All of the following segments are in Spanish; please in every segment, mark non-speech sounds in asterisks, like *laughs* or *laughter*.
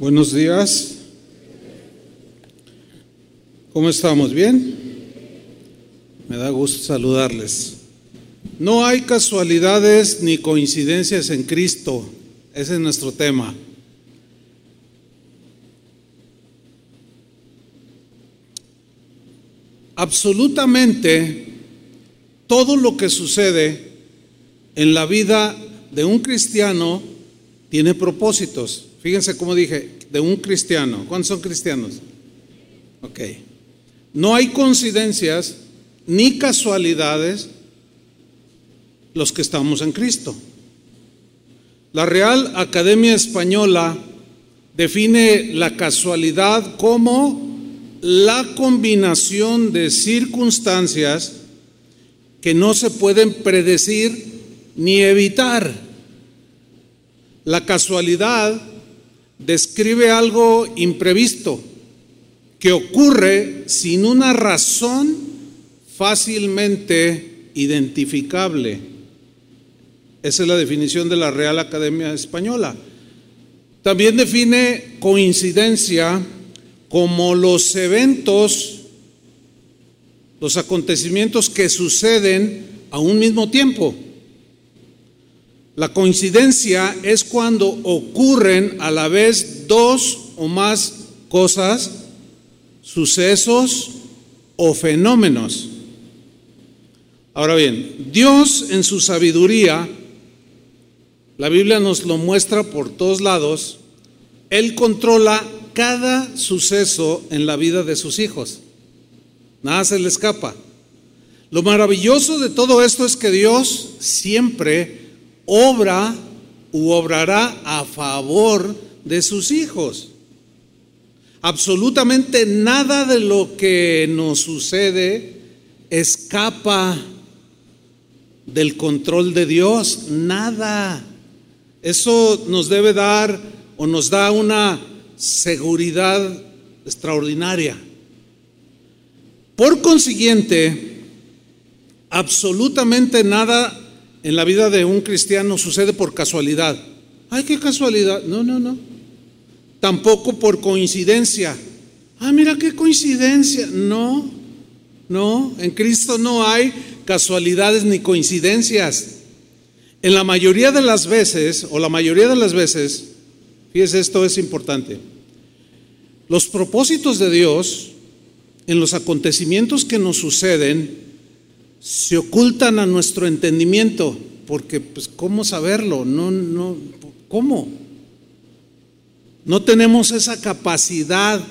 Buenos días. ¿Cómo estamos? ¿Bien? Me da gusto saludarles. No hay casualidades ni coincidencias en Cristo. Ese es nuestro tema. Absolutamente todo lo que sucede en la vida de un cristiano tiene propósitos. Fíjense cómo dije, de un cristiano. ¿Cuántos son cristianos? Ok. No hay coincidencias ni casualidades los que estamos en Cristo. La Real Academia Española define la casualidad como la combinación de circunstancias que no se pueden predecir ni evitar. La casualidad describe algo imprevisto que ocurre sin una razón fácilmente identificable. Esa es la definición de la Real Academia Española. También define coincidencia como los eventos, los acontecimientos que suceden a un mismo tiempo. La coincidencia es cuando ocurren a la vez dos o más cosas, sucesos o fenómenos. Ahora bien, Dios en su sabiduría, la Biblia nos lo muestra por todos lados, Él controla cada suceso en la vida de sus hijos. Nada se le escapa. Lo maravilloso de todo esto es que Dios siempre obra u obrará a favor de sus hijos. Absolutamente nada de lo que nos sucede escapa del control de Dios, nada. Eso nos debe dar o nos da una seguridad extraordinaria. Por consiguiente, absolutamente nada en la vida de un cristiano sucede por casualidad. Ay, qué casualidad. No, no, no. Tampoco por coincidencia. Ah, mira qué coincidencia. No, no. En Cristo no hay casualidades ni coincidencias. En la mayoría de las veces, o la mayoría de las veces, fíjese, esto es importante. Los propósitos de Dios en los acontecimientos que nos suceden se ocultan a nuestro entendimiento, porque pues cómo saberlo, no no ¿cómo? No tenemos esa capacidad.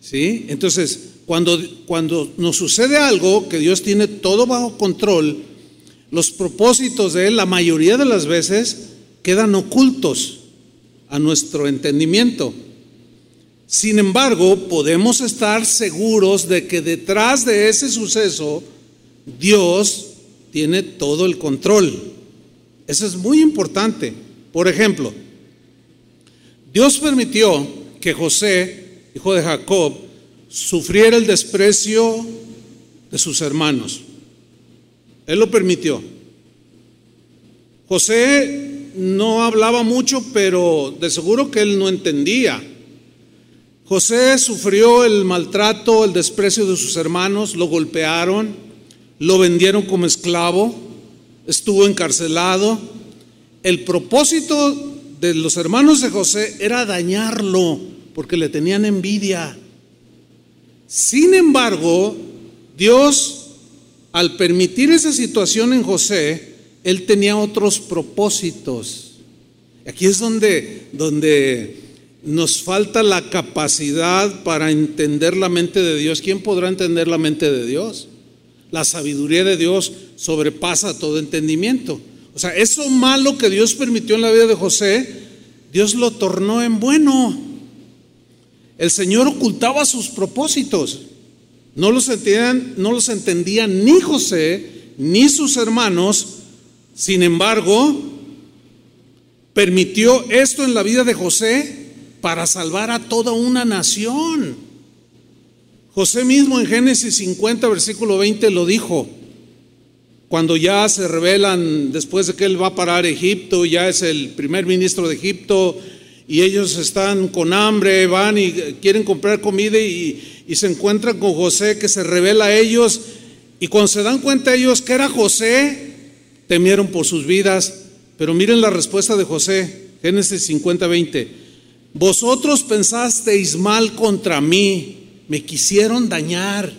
¿Sí? Entonces, cuando cuando nos sucede algo que Dios tiene todo bajo control, los propósitos de él la mayoría de las veces quedan ocultos a nuestro entendimiento. Sin embargo, podemos estar seguros de que detrás de ese suceso Dios tiene todo el control. Eso es muy importante. Por ejemplo, Dios permitió que José, hijo de Jacob, sufriera el desprecio de sus hermanos. Él lo permitió. José no hablaba mucho, pero de seguro que él no entendía. José sufrió el maltrato, el desprecio de sus hermanos, lo golpearon, lo vendieron como esclavo, estuvo encarcelado. El propósito de los hermanos de José era dañarlo porque le tenían envidia. Sin embargo, Dios, al permitir esa situación en José, él tenía otros propósitos. Aquí es donde, donde nos falta la capacidad para entender la mente de Dios. ¿Quién podrá entender la mente de Dios? La sabiduría de Dios sobrepasa todo entendimiento. O sea, eso malo que Dios permitió en la vida de José, Dios lo tornó en bueno. El Señor ocultaba sus propósitos. No los entendían, no los entendían ni José ni sus hermanos. Sin embargo, permitió esto en la vida de José para salvar a toda una nación. José mismo en Génesis 50, versículo 20 lo dijo. Cuando ya se revelan, después de que él va a parar Egipto, ya es el primer ministro de Egipto y ellos están con hambre, van y quieren comprar comida y, y se encuentran con José que se revela a ellos y cuando se dan cuenta ellos que era José, temieron por sus vidas. Pero miren la respuesta de José, Génesis 50, 20. Vosotros pensasteis mal contra mí, me quisieron dañar,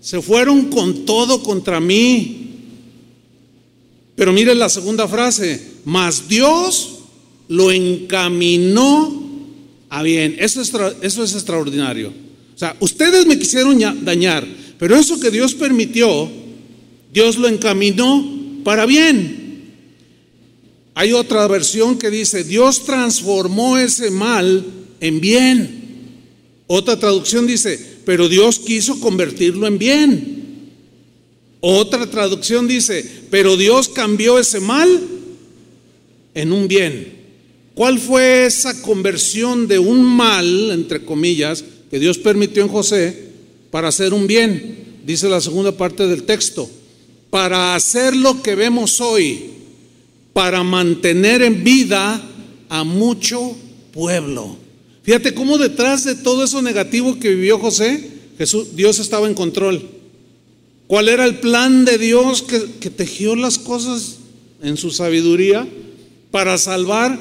se fueron con todo contra mí. Pero miren la segunda frase, mas Dios lo encaminó a bien. Eso es, eso es extraordinario. O sea, ustedes me quisieron dañar, pero eso que Dios permitió, Dios lo encaminó para bien. Hay otra versión que dice, Dios transformó ese mal en bien. Otra traducción dice, pero Dios quiso convertirlo en bien. Otra traducción dice, pero Dios cambió ese mal en un bien. ¿Cuál fue esa conversión de un mal, entre comillas, que Dios permitió en José para hacer un bien? Dice la segunda parte del texto, para hacer lo que vemos hoy, para mantener en vida a mucho pueblo. Fíjate cómo detrás de todo eso negativo que vivió José, Jesús, Dios estaba en control. ¿Cuál era el plan de Dios que, que tejió las cosas en su sabiduría para salvar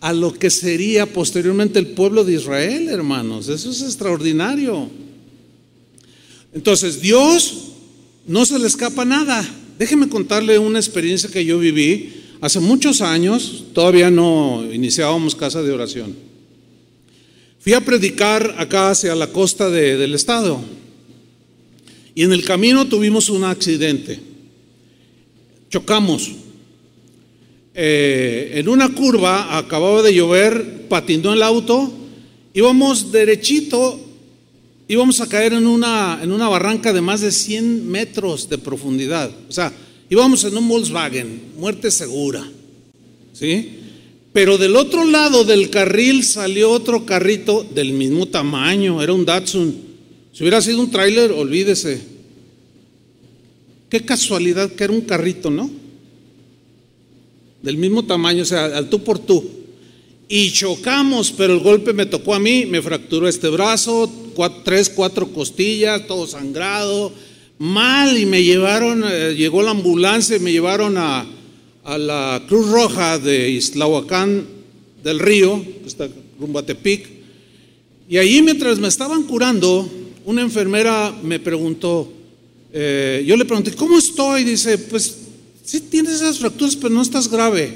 a lo que sería posteriormente el pueblo de Israel, hermanos? Eso es extraordinario. Entonces, Dios no se le escapa nada. Déjeme contarle una experiencia que yo viví hace muchos años, todavía no iniciábamos casa de oración. Fui a predicar acá hacia la costa del estado y en el camino tuvimos un accidente. Chocamos. Eh, en una curva acababa de llover, patinó el auto, íbamos derechito íbamos a caer en una, en una barranca de más de 100 metros de profundidad. O sea, íbamos en un Volkswagen, muerte segura. ¿Sí? Pero del otro lado del carril salió otro carrito del mismo tamaño, era un Datsun. Si hubiera sido un tráiler, olvídese. Qué casualidad que era un carrito, ¿no? Del mismo tamaño, o sea, al tú por tú. Y chocamos, pero el golpe me tocó a mí, me fracturó este brazo, tres, cuatro costillas, todo sangrado, mal, y me llevaron, eh, llegó la ambulancia y me llevaron a, a la Cruz Roja de Islahuacán del Río, que está rumbo a Tepic, y ahí mientras me estaban curando, una enfermera me preguntó, eh, yo le pregunté, ¿cómo estoy? Dice, pues sí tienes esas fracturas, pero no estás grave.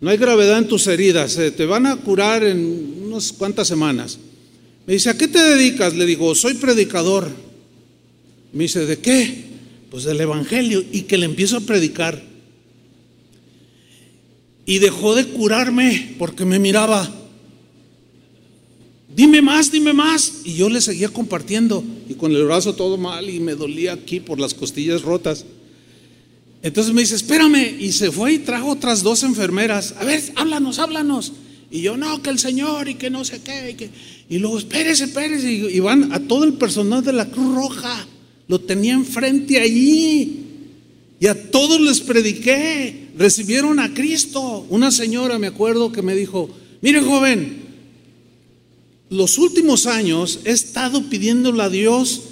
No hay gravedad en tus heridas, eh, te van a curar en unas cuantas semanas. Me dice, ¿a qué te dedicas? Le digo, soy predicador. Me dice, ¿de qué? Pues del Evangelio. Y que le empiezo a predicar. Y dejó de curarme porque me miraba. Dime más, dime más. Y yo le seguía compartiendo. Y con el brazo todo mal y me dolía aquí por las costillas rotas. Entonces me dice, espérame. Y se fue y trajo otras dos enfermeras. A ver, háblanos, háblanos. Y yo, no, que el Señor y que no sé qué. Y, que... y luego, espérese, espérese. Y, van a todo el personal de la Cruz Roja. Lo tenía enfrente allí. Y a todos les prediqué. Recibieron a Cristo. Una señora, me acuerdo, que me dijo, mire joven, los últimos años he estado pidiéndole a Dios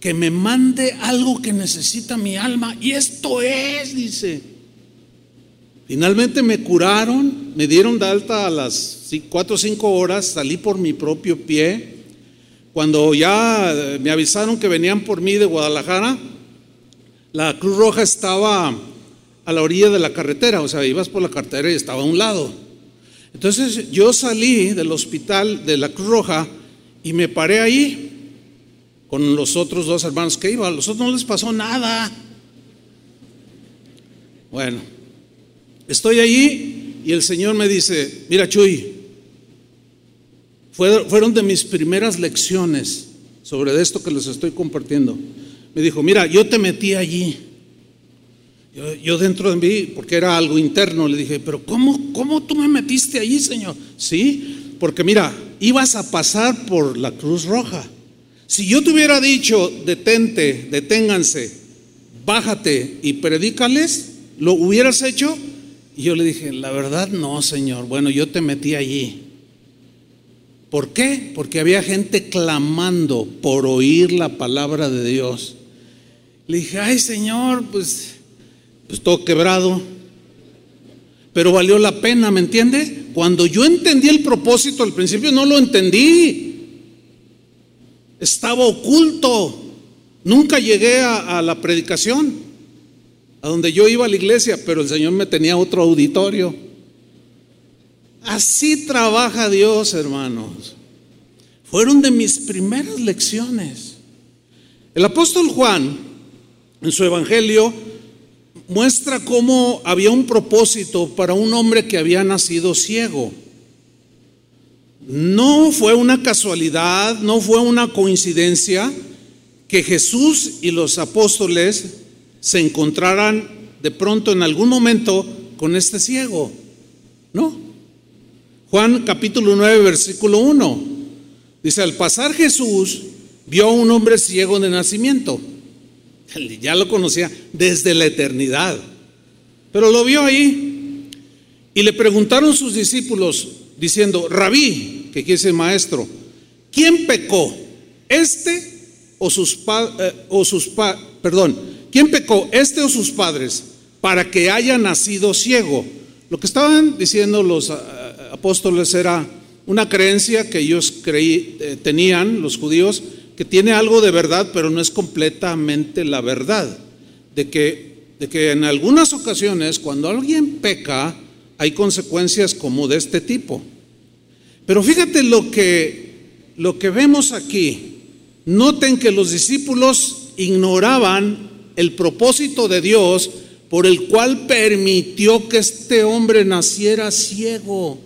que me mande algo que necesita mi alma. Y esto es, dice. Finalmente me curaron, me dieron de alta a las 4 o 5 horas, salí por mi propio pie. Cuando ya eh, me avisaron que venían por mí de Guadalajara, la Cruz Roja estaba a la orilla de la carretera, o sea, ibas por la carretera y estaba a un lado. Entonces yo salí del hospital de la Cruz Roja y me paré ahí con los otros dos hermanos que iban. A los otros no les pasó nada. Bueno, Estoy allí y el Señor me dice, mira Chuy, fueron de mis primeras lecciones sobre esto que les estoy compartiendo. Me dijo, mira, yo te metí allí. Yo, dentro de mí, porque era algo interno, le dije, pero ¿cómo, ¿cómo tú me metiste allí, Señor? Sí, porque mira, ibas a pasar por la Cruz Roja. Si yo te hubiera dicho, detente, deténganse, bájate y predícales, ¿lo hubieras hecho? Y yo le dije, la verdad no, Señor. Bueno, yo te metí allí. ¿Por qué? Porque había gente clamando por oír la palabra de Dios. Le dije, ay Señor, pues, pues todo quebrado. Pero valió la pena, ¿me entiende? Cuando yo entendí el propósito al principio no lo entendí. Estaba oculto. Nunca llegué a, a la predicación, a donde yo iba a la iglesia, pero el Señor me tenía otro auditorio. Así trabaja Dios, hermanos. Fueron de mis primeras lecciones. El apóstol Juan, en su evangelio, muestra cómo había un propósito para un hombre que había nacido ciego. No fue una casualidad, no fue una coincidencia que Jesús y los apóstoles se encontraran de pronto en algún momento con este ciego. No. Juan capítulo 9, versículo 1. Dice, al pasar Jesús vio a un hombre ciego de nacimiento. Ya lo conocía desde la eternidad. Pero lo vio ahí. Y le preguntaron sus discípulos diciendo, rabí, que quiere decir maestro, ¿quién pecó? ¿Este o sus, eh, o sus perdón, quién pecó? ¿Este o sus padres? Para que haya nacido ciego. Lo que estaban diciendo los apóstoles era una creencia que ellos creí, eh, tenían, los judíos, que tiene algo de verdad, pero no es completamente la verdad. De que, de que en algunas ocasiones, cuando alguien peca, hay consecuencias como de este tipo. Pero fíjate lo que, lo que vemos aquí. Noten que los discípulos ignoraban el propósito de Dios por el cual permitió que este hombre naciera ciego.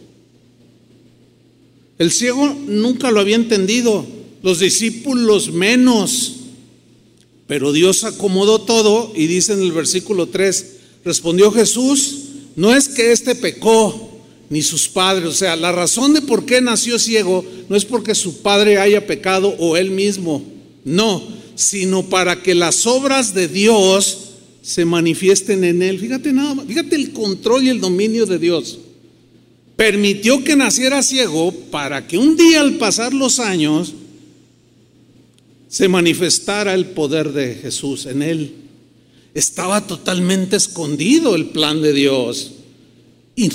El ciego nunca lo había entendido, los discípulos menos. Pero Dios acomodó todo y dice en el versículo 3, respondió Jesús, no es que éste pecó, ni sus padres, o sea, la razón de por qué nació ciego no es porque su padre haya pecado o él mismo, no, sino para que las obras de Dios se manifiesten en él. Fíjate nada más, fíjate el control y el dominio de Dios permitió que naciera ciego para que un día al pasar los años se manifestara el poder de Jesús en él. Estaba totalmente escondido el plan de Dios. Y,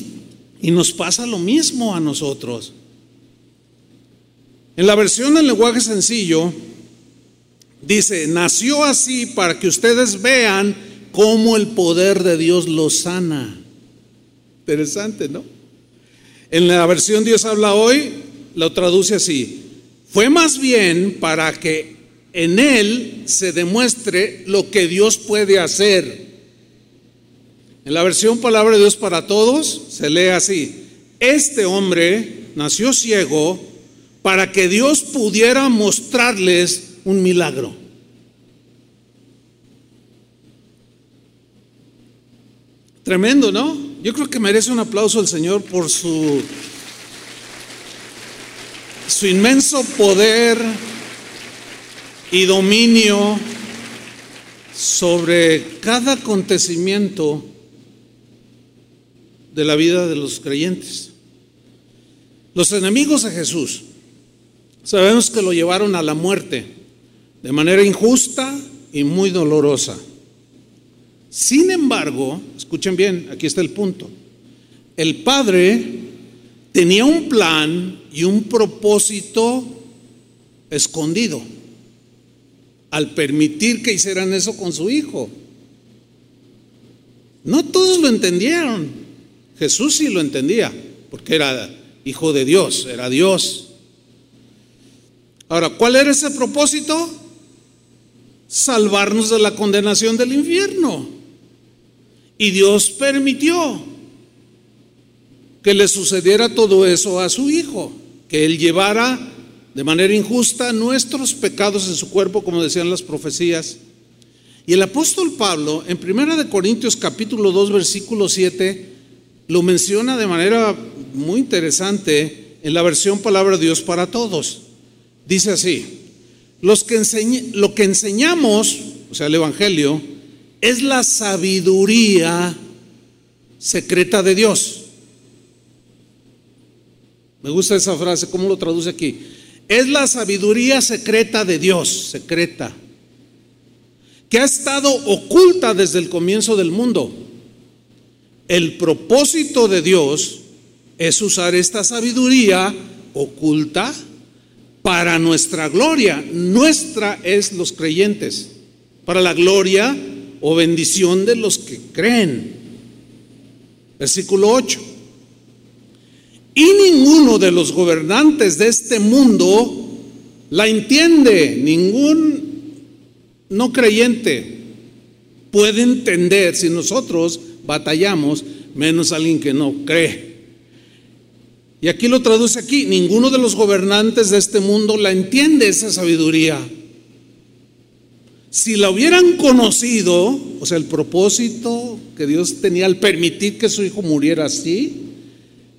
y nos pasa lo mismo a nosotros. En la versión del lenguaje sencillo, dice, nació así para que ustedes vean cómo el poder de Dios lo sana. Interesante, ¿no? En la versión Dios habla hoy, lo traduce así. Fue más bien para que en Él se demuestre lo que Dios puede hacer. En la versión Palabra de Dios para Todos se lee así. Este hombre nació ciego para que Dios pudiera mostrarles un milagro. Tremendo, ¿no? Yo creo que merece un aplauso al Señor por su, su inmenso poder y dominio sobre cada acontecimiento de la vida de los creyentes. Los enemigos de Jesús, sabemos que lo llevaron a la muerte de manera injusta y muy dolorosa. Sin embargo, escuchen bien, aquí está el punto. El Padre tenía un plan y un propósito escondido al permitir que hicieran eso con su hijo. No todos lo entendieron. Jesús sí lo entendía, porque era hijo de Dios, era Dios. Ahora, ¿cuál era ese propósito? Salvarnos de la condenación del infierno. Y Dios permitió que le sucediera todo eso a su Hijo, que Él llevara de manera injusta nuestros pecados en su cuerpo, como decían las profecías. Y el apóstol Pablo, en 1 Corintios capítulo 2, versículo 7, lo menciona de manera muy interesante en la versión Palabra de Dios para Todos. Dice así, los que lo que enseñamos, o sea, el Evangelio, es la sabiduría secreta de Dios. Me gusta esa frase, ¿cómo lo traduce aquí? Es la sabiduría secreta de Dios, secreta, que ha estado oculta desde el comienzo del mundo. El propósito de Dios es usar esta sabiduría oculta para nuestra gloria. Nuestra es los creyentes, para la gloria o bendición de los que creen. Versículo 8. Y ninguno de los gobernantes de este mundo la entiende, ningún no creyente puede entender si nosotros batallamos, menos alguien que no cree. Y aquí lo traduce aquí, ninguno de los gobernantes de este mundo la entiende esa sabiduría. Si la hubieran conocido, o sea, el propósito que Dios tenía al permitir que su hijo muriera así,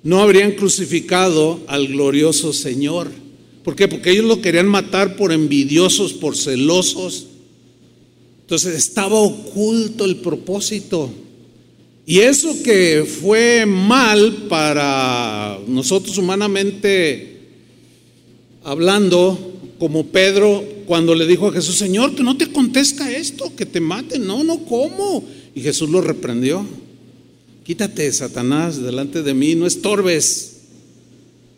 no habrían crucificado al glorioso Señor. ¿Por qué? Porque ellos lo querían matar por envidiosos, por celosos. Entonces estaba oculto el propósito. Y eso que fue mal para nosotros humanamente hablando, como Pedro cuando le dijo a Jesús, Señor, que no te acontezca esto, que te maten. No, no, ¿cómo? Y Jesús lo reprendió. Quítate, Satanás, delante de mí, no estorbes.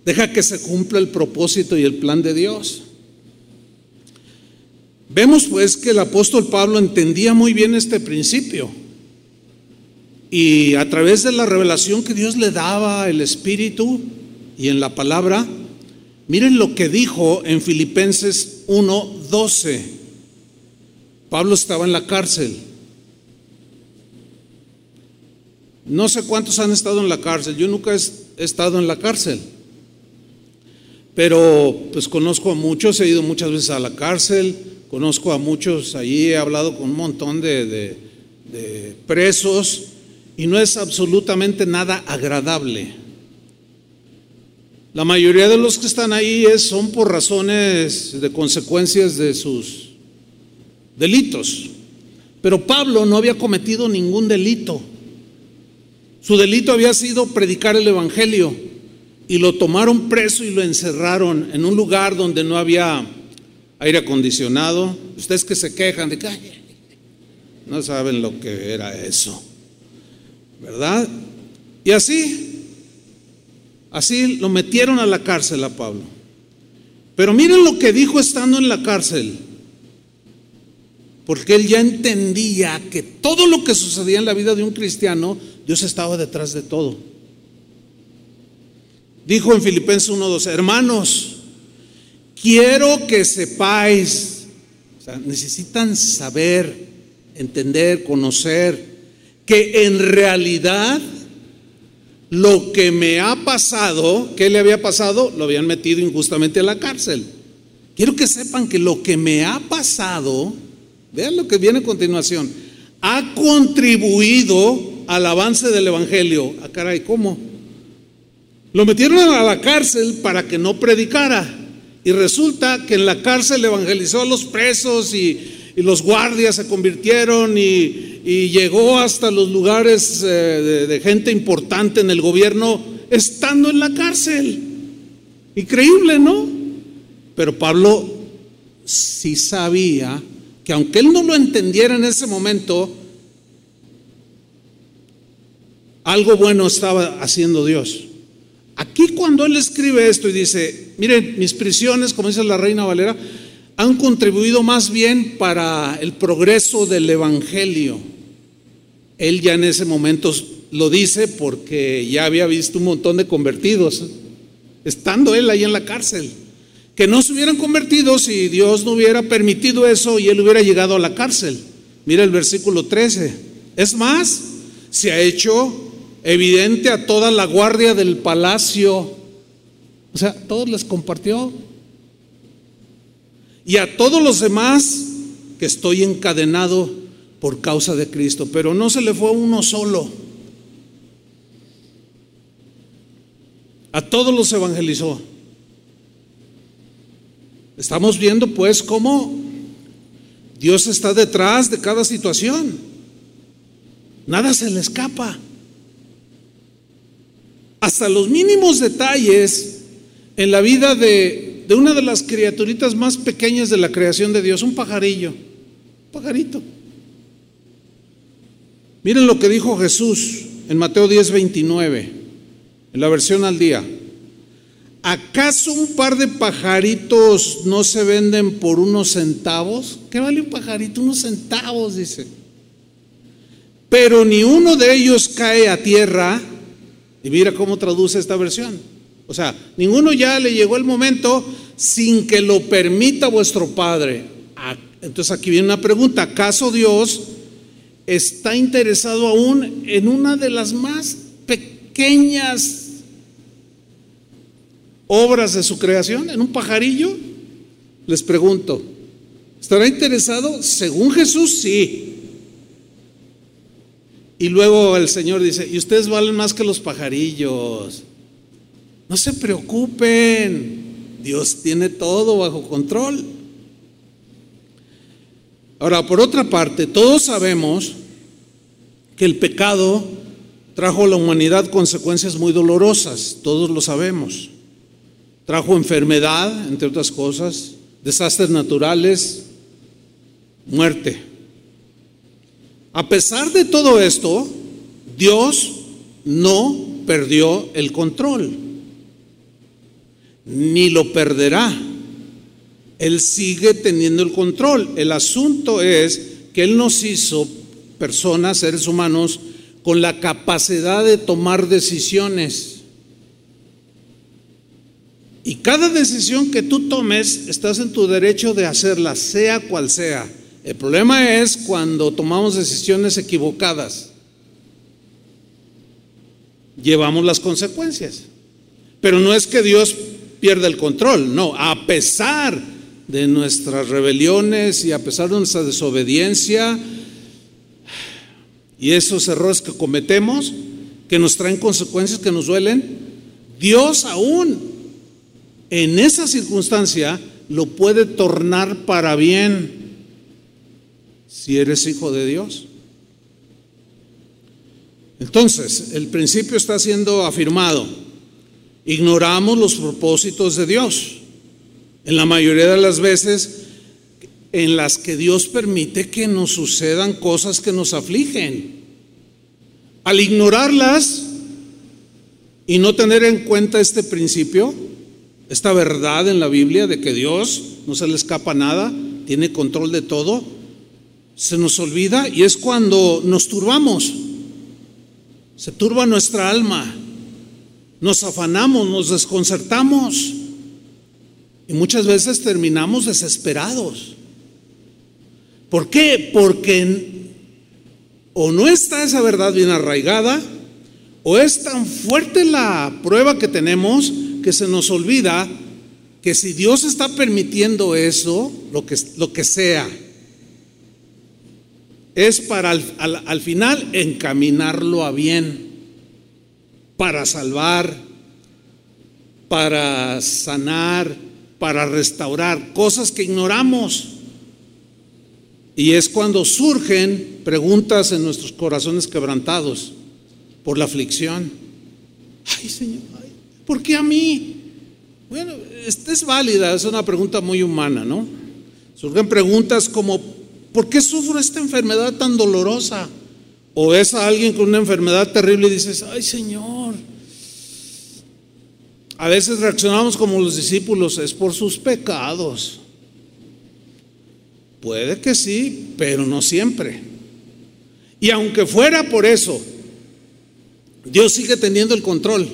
Deja que se cumpla el propósito y el plan de Dios. Vemos pues que el apóstol Pablo entendía muy bien este principio. Y a través de la revelación que Dios le daba, el Espíritu y en la palabra, miren lo que dijo en Filipenses 1:12. Pablo estaba en la cárcel. No sé cuántos han estado en la cárcel, yo nunca he estado en la cárcel, pero pues conozco a muchos, he ido muchas veces a la cárcel, conozco a muchos, allí he hablado con un montón de, presos y no es absolutamente nada agradable. La mayoría de los que están ahí son por razones de consecuencias de sus delitos. Pero Pablo no había cometido ningún delito. Su delito había sido predicar el Evangelio y lo tomaron preso y lo encerraron en un lugar donde no había aire acondicionado. Ustedes que se quejan de que no saben lo que era eso, ¿verdad? Y así, así lo metieron a la cárcel a Pablo. Pero miren lo que dijo estando en la cárcel. Porque él ya entendía que todo lo que sucedía en la vida de un cristiano Dios estaba detrás de todo. Dijo en Filipenses 1:12, hermanos, quiero que sepáis, o sea, necesitan saber, entender, conocer, que en realidad lo que me ha pasado, ¿qué le había pasado? Lo habían metido injustamente a la cárcel. Quiero que sepan que lo que me ha pasado, vean lo que viene a continuación, ha contribuido al avance del Evangelio. Ah, caray, ¿cómo? Lo metieron a la cárcel para que no predicara. Y resulta que en la cárcel evangelizó a los presos y, los guardias se convirtieron y, llegó hasta los lugares eh, de, de gente importante en el gobierno estando en la cárcel. Increíble, ¿no? Pero Pablo sí sabía que aunque él no lo entendiera en ese momento, algo bueno estaba haciendo Dios. Aquí cuando él escribe esto y dice, miren, mis prisiones, como dice la reina Valera, han contribuido más bien para el progreso del Evangelio. Él ya en ese momento lo dice porque ya había visto un montón de convertidos, estando él ahí en la cárcel, que no se hubieran convertido si Dios no hubiera permitido eso y él hubiera llegado a la cárcel. Mira el versículo 13. Es más, se ha hecho evidente a toda la guardia del palacio. O sea, todos les compartió. Y a todos los demás que estoy encadenado por causa de Cristo. Pero no se le fue uno solo. A todos los evangelizó. Estamos viendo pues cómo Dios está detrás de cada situación. Nada se le escapa. Hasta los mínimos detalles en la vida de, de una de las criaturitas más pequeñas de la creación de Dios, un pajarillo, un pajarito. Miren lo que dijo Jesús en Mateo 10, 29, en la versión al día. ¿Acaso un par de pajaritos no se venden por unos centavos? ¿Qué vale un pajarito? Unos centavos, dice. Pero ni uno de ellos cae a tierra. Y mira cómo traduce esta versión. O sea, ninguno ya le llegó el momento sin que lo permita vuestro Padre. Ah, entonces aquí viene una pregunta. ¿Acaso Dios está interesado aún en una de las más pequeñas obras de su creación, en un pajarillo? Les pregunto, ¿estará interesado? Según Jesús, sí. Y luego el Señor dice, y ustedes valen más que los pajarillos. No se preocupen, Dios tiene todo bajo control. Ahora, por otra parte, todos sabemos que el pecado trajo a la humanidad consecuencias muy dolorosas, todos lo sabemos. Trajo enfermedad, entre otras cosas, desastres naturales, muerte. A pesar de todo esto, Dios no perdió el control, ni lo perderá. Él sigue teniendo el control. El asunto es que Él nos hizo personas, seres humanos, con la capacidad de tomar decisiones. Y cada decisión que tú tomes, estás en tu derecho de hacerla, sea cual sea. El problema es cuando tomamos decisiones equivocadas. Llevamos las consecuencias. Pero no es que Dios pierda el control, no, a pesar de nuestras rebeliones y a pesar de nuestra desobediencia y esos errores que cometemos, que nos traen consecuencias que nos duelen, Dios aún en esa circunstancia lo puede tornar para bien si eres hijo de Dios. Entonces, el principio está siendo afirmado. Ignoramos los propósitos de Dios. En la mayoría de las veces en las que Dios permite que nos sucedan cosas que nos afligen. Al ignorarlas y no tener en cuenta este principio, esta verdad en la Biblia de que Dios no se le escapa nada, tiene control de todo, se nos olvida y es cuando nos turbamos. Se turba nuestra alma, nos afanamos, nos desconcertamos y muchas veces terminamos desesperados. ¿Por qué? Porque o no está esa verdad bien arraigada, o es tan fuerte la prueba que tenemos que se nos olvida que si Dios está permitiendo eso, lo que, lo que sea, es para al, final encaminarlo a bien, para salvar, para sanar, para restaurar, cosas que ignoramos. Y es cuando surgen preguntas en nuestros corazones quebrantados por la aflicción. Ay, Señor, ¿Por qué a mí? Bueno, esta es válida, es una pregunta muy humana, ¿no? Surgen preguntas como, ¿por qué sufro esta enfermedad tan dolorosa? O ves a alguien con una enfermedad terrible y dices, ay Señor. A veces reaccionamos como los discípulos, es por sus pecados. Puede que sí, pero no siempre. Y aunque fuera por eso, Dios sigue teniendo el control.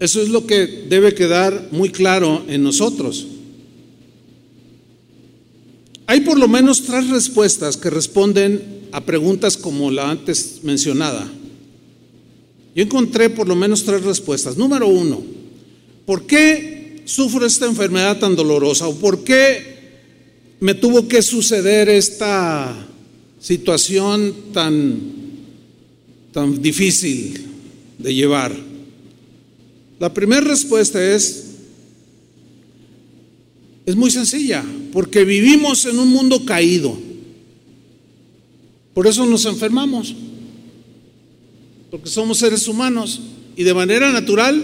Eso es lo que debe quedar muy claro en nosotros. Hay por lo menos tres respuestas que responden a preguntas como la antes mencionada. Yo encontré por lo menos tres respuestas. Número uno, ¿por qué sufro esta enfermedad tan dolorosa? ¿O por qué me tuvo que suceder esta situación tan, tan difícil de llevar? La primera respuesta es, es muy sencilla, porque vivimos en un mundo caído. Por eso nos enfermamos, porque somos seres humanos. Y de manera natural,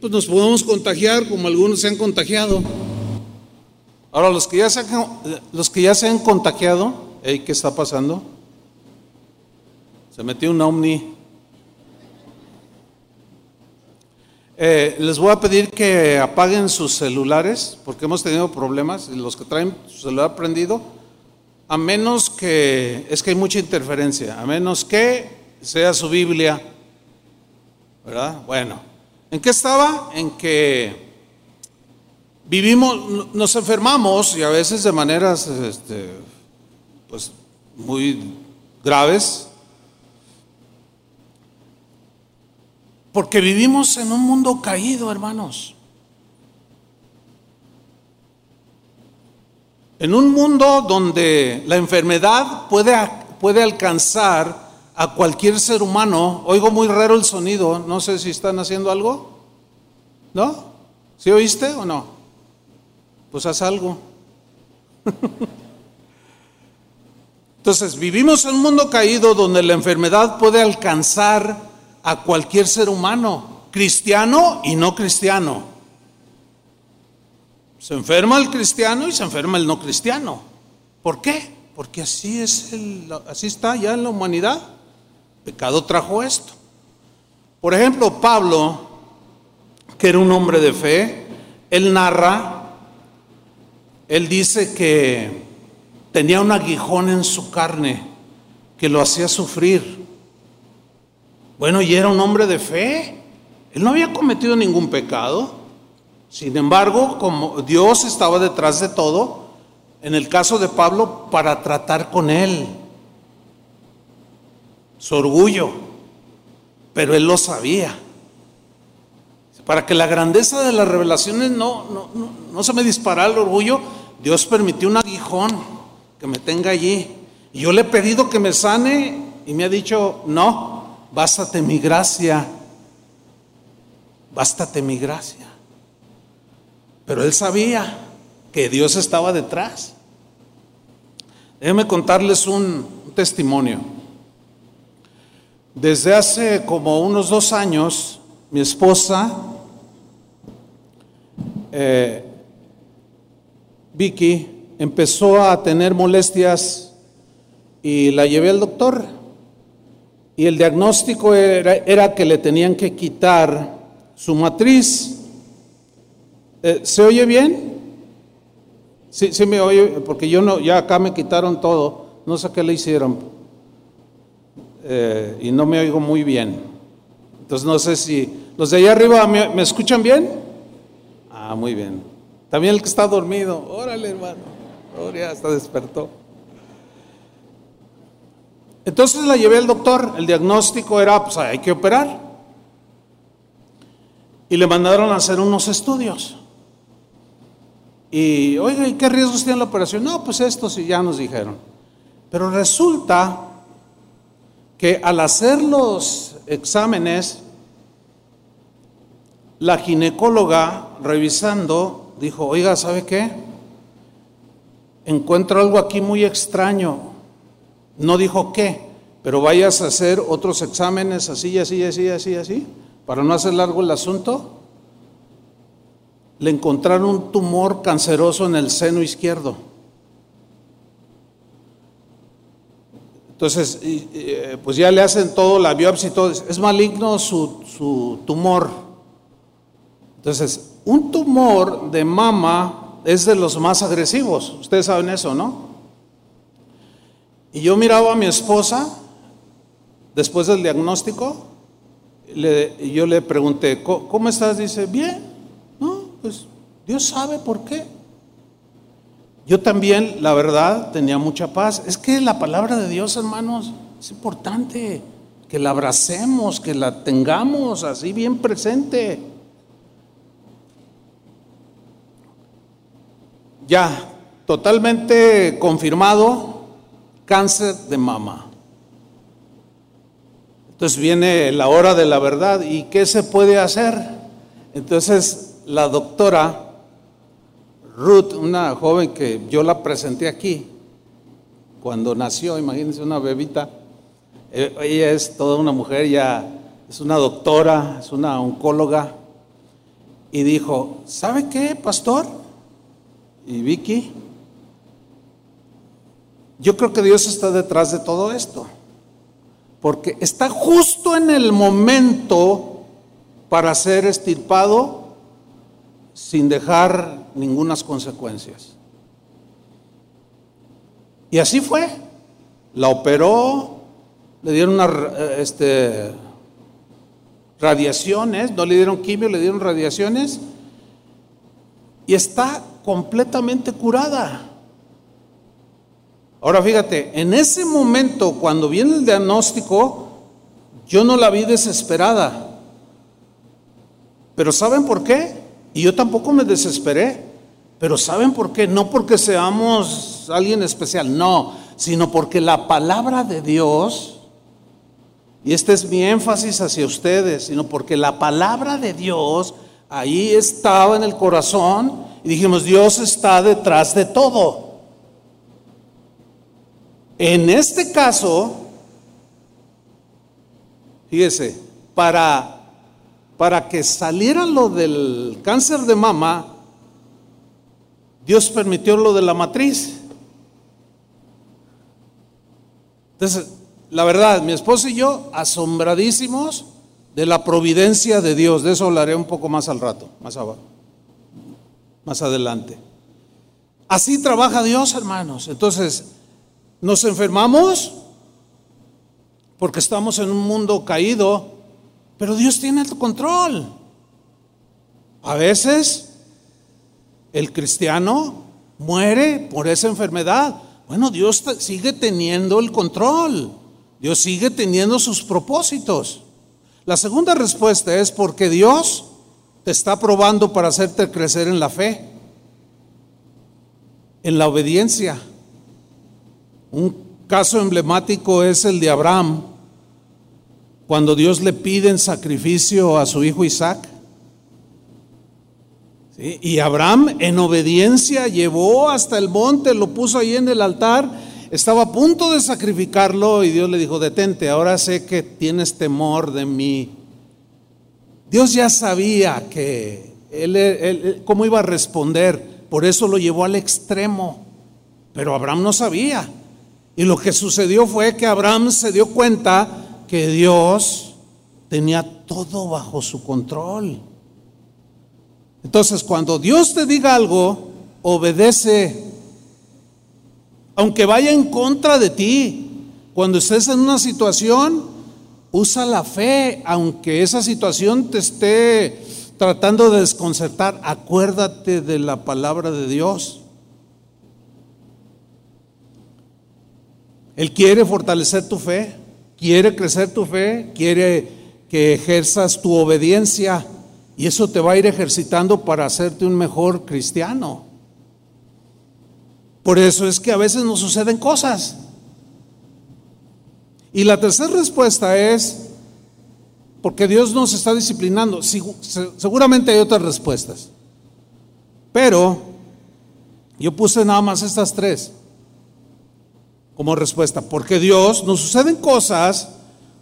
pues nos podemos contagiar como algunos se han contagiado. Ahora, los que ya se han, los que ya se han contagiado, ¿qué está pasando? Se metió un ovni. Eh, les voy a pedir que apaguen sus celulares porque hemos tenido problemas. Los que traen su celular prendido, a menos que, es que hay mucha interferencia, a menos que sea su Biblia, ¿verdad? Bueno, ¿en qué estaba? En que vivimos, nos enfermamos y a veces de maneras, este, pues, muy graves, porque vivimos en un mundo caído, hermanos. En un mundo donde la enfermedad puede, puede alcanzar a cualquier ser humano, oigo muy raro el sonido, no sé si están haciendo algo, ¿no? ¿Sí oíste o no? Pues haz algo. *laughs* Entonces, vivimos en un mundo caído donde la enfermedad puede alcanzar a cualquier ser humano, cristiano y no cristiano. Se enferma el cristiano y se enferma el no cristiano. ¿Por qué? Porque así es el, así está ya en la humanidad. pecado trajo esto. Por ejemplo, Pablo, que era un hombre de fe, él narra, él dice que tenía un aguijón en su carne que lo hacía sufrir. Bueno, y era un hombre de fe. Él no había cometido ningún pecado. Sin embargo, como Dios estaba detrás de todo, en el caso de Pablo, para tratar con él, su orgullo, pero él lo sabía. Para que la grandeza de las revelaciones no, no, no, se me disparara el orgullo, Dios permitió un aguijón que me tenga allí. Y yo le he pedido que me sane y me ha dicho, no, bástate mi gracia, bástate mi gracia. Pero él sabía que Dios estaba detrás. Déjenme contarles un, testimonio. Desde hace como unos dos años, mi esposa, eh, Vicky, empezó a tener molestias y la llevé al doctor. Y el diagnóstico era, era que le tenían que quitar su matriz eh, ¿Se oye bien? Sí, sí me oye, porque yo no, ya acá me quitaron todo, no sé qué le hicieron. Eh, y no me oigo muy bien. Entonces no sé si los de allá arriba me, escuchan bien. Ah, muy bien. También el que está dormido, órale hermano, ya hasta despertó. Entonces la llevé al doctor, el diagnóstico era, pues hay que operar. Y le mandaron a hacer unos estudios. Y, oiga, ¿y qué riesgos tiene la operación? No, pues estos sí ya nos dijeron. Pero resulta que al hacer los exámenes, la ginecóloga revisando dijo, oiga, ¿sabe qué? Encuentro algo aquí muy extraño. No dijo qué, pero vayas a hacer otros exámenes así, así, así, así, así, para no hacer largo el asunto le encontraron un tumor canceroso en el seno izquierdo. Entonces, eh, pues ya le hacen todo, la biopsia y todo. Es maligno su, su tumor. Entonces, un tumor de mama es de los más agresivos. Ustedes saben eso, ¿no? Y yo miraba a mi esposa después del diagnóstico. y yo le pregunté, ¿cómo estás? Dice, bien. Pues Dios sabe por qué. Yo también, la verdad, tenía mucha paz. Es que la palabra de Dios, hermanos, es importante que la abracemos, que la tengamos así bien presente. Ya, totalmente confirmado, cáncer de mama. Entonces viene la hora de la verdad y ¿qué se puede hacer? Entonces la doctora Ruth, una joven que yo la presenté aquí, cuando nació, imagínense una bebita, eh, ella es toda una mujer ya es una doctora, es una oncóloga, y dijo, ¿sabe qué, pastor? Y Vicky, yo creo que Dios está detrás de todo esto, porque está justo en el momento para ser estirpado sin dejar ninguna consecuencias. Y así fue. La operó, le dieron una, eh, este, radiaciones, no le dieron quimio, le dieron radiaciones y está completamente curada. Ahora fíjate, en ese momento cuando viene el diagnóstico, yo no la vi desesperada. Pero ¿saben por qué? Y yo tampoco me desesperé. Pero ¿saben por qué? No porque seamos alguien especial, no, sino porque la palabra de Dios, y este es mi énfasis hacia ustedes, sino porque la palabra de Dios ahí estaba en el corazón y dijimos, Dios está detrás de todo. En este caso, fíjese, para, para que saliera lo del cáncer de mama, Dios permitió lo de la matriz. Entonces, la verdad, mi esposo y yo, asombradísimos de la providencia de Dios. De eso hablaré un poco más al rato, más abajo, más adelante. Así trabaja Dios, hermanos. Entonces, nos enfermamos porque estamos en un mundo caído, pero Dios tiene el control. A veces el cristiano muere por esa enfermedad. Bueno, Dios sigue teniendo el control. Dios sigue teniendo sus propósitos. La segunda respuesta es porque Dios te está probando para hacerte crecer en la fe, en la obediencia. Un caso emblemático es el de Abraham, cuando Dios le pide en sacrificio a su hijo Isaac. Y Abraham en obediencia llevó hasta el monte, lo puso ahí en el altar, estaba a punto de sacrificarlo y Dios le dijo, detente, ahora sé que tienes temor de mí. Dios ya sabía que él, cómo iba a responder, por eso lo llevó al extremo, pero Abraham no sabía. Y lo que sucedió fue que Abraham se dio cuenta que Dios tenía todo bajo su control. Entonces, cuando Dios te diga algo, obedece, aunque vaya en contra de ti. Cuando estés en una situación, usa la fe, aunque esa situación te esté tratando de desconcertar, acuérdate de la palabra de Dios. Él quiere fortalecer tu fe, quiere crecer tu fe, quiere que ejerzas tu obediencia. Y eso te va a ir ejercitando para hacerte un mejor cristiano. Por eso es que a veces nos suceden cosas. Y la tercera respuesta es, porque Dios nos está disciplinando. Seguramente hay otras respuestas. Pero yo puse nada más estas tres como respuesta. Porque Dios nos suceden cosas,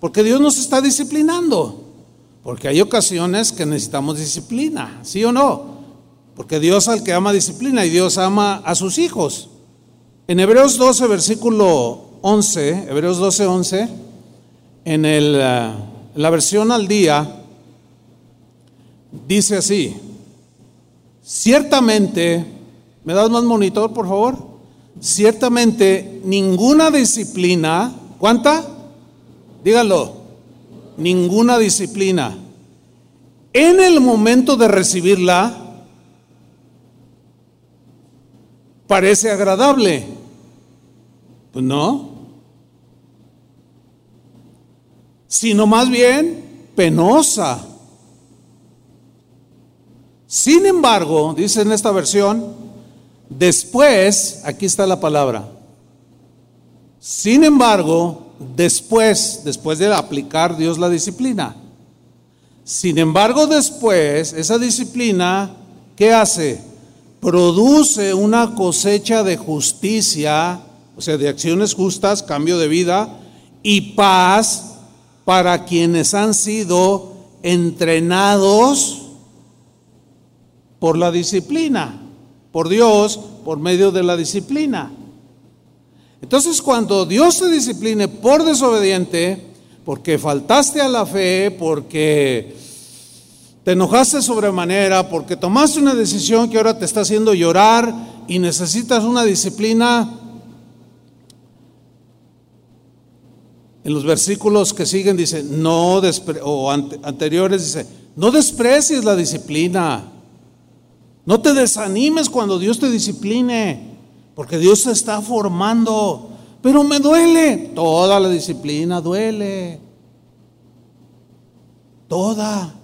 porque Dios nos está disciplinando. Porque hay ocasiones que necesitamos disciplina, ¿sí o no? Porque Dios al que ama disciplina y Dios ama a sus hijos. En Hebreos 12, versículo 11, Hebreos 12, 11, en el, eh, la versión al día, dice así, ciertamente, ¿me das más monitor, por favor? Ciertamente ninguna disciplina, ¿cuánta? Díganlo, ninguna disciplina. En el momento de recibirla, parece agradable. Pues no. Sino más bien penosa. Sin embargo, dice en esta versión, después, aquí está la palabra, sin embargo, después, después de aplicar Dios la disciplina. Sin embargo, después, esa disciplina, ¿qué hace? Produce una cosecha de justicia, o sea, de acciones justas, cambio de vida y paz para quienes han sido entrenados por la disciplina, por Dios, por medio de la disciplina. Entonces cuando Dios te discipline por desobediente, porque faltaste a la fe, porque te enojaste sobremanera, porque tomaste una decisión que ahora te está haciendo llorar y necesitas una disciplina, en los versículos que siguen dice, no, o anteriores dice, no desprecies la disciplina, no te desanimes cuando Dios te discipline. Porque Dios se está formando. Pero me duele. Toda la disciplina duele. Toda.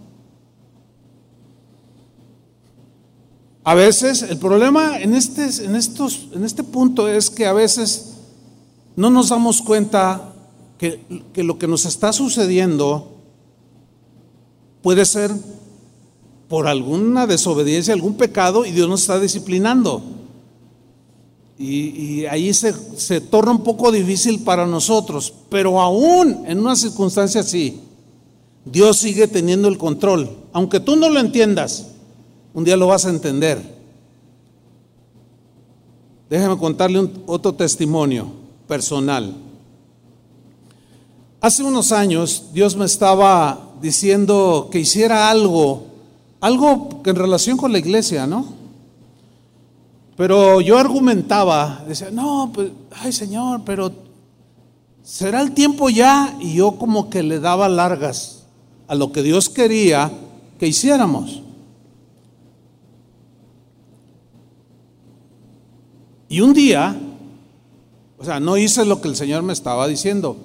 A veces el problema en este, en, estos, en este punto es que a veces no nos damos cuenta que lo que nos está sucediendo puede ser por alguna desobediencia, algún pecado y Dios nos está disciplinando. Y, ahí se, se, torna un poco difícil para nosotros, pero aún en una circunstancia así, Dios sigue teniendo el control. Aunque tú no lo entiendas, un día lo vas a entender. Déjame contarle otro testimonio personal. Hace unos años Dios me estaba diciendo que hiciera algo, algo en relación con la iglesia, ¿no? Pero yo argumentaba, decía, no, pues, ay Señor, pero será el tiempo ya. Y yo como que le daba largas a lo que Dios quería que hiciéramos. Y un día, o sea, no hice lo que el Señor me estaba diciendo.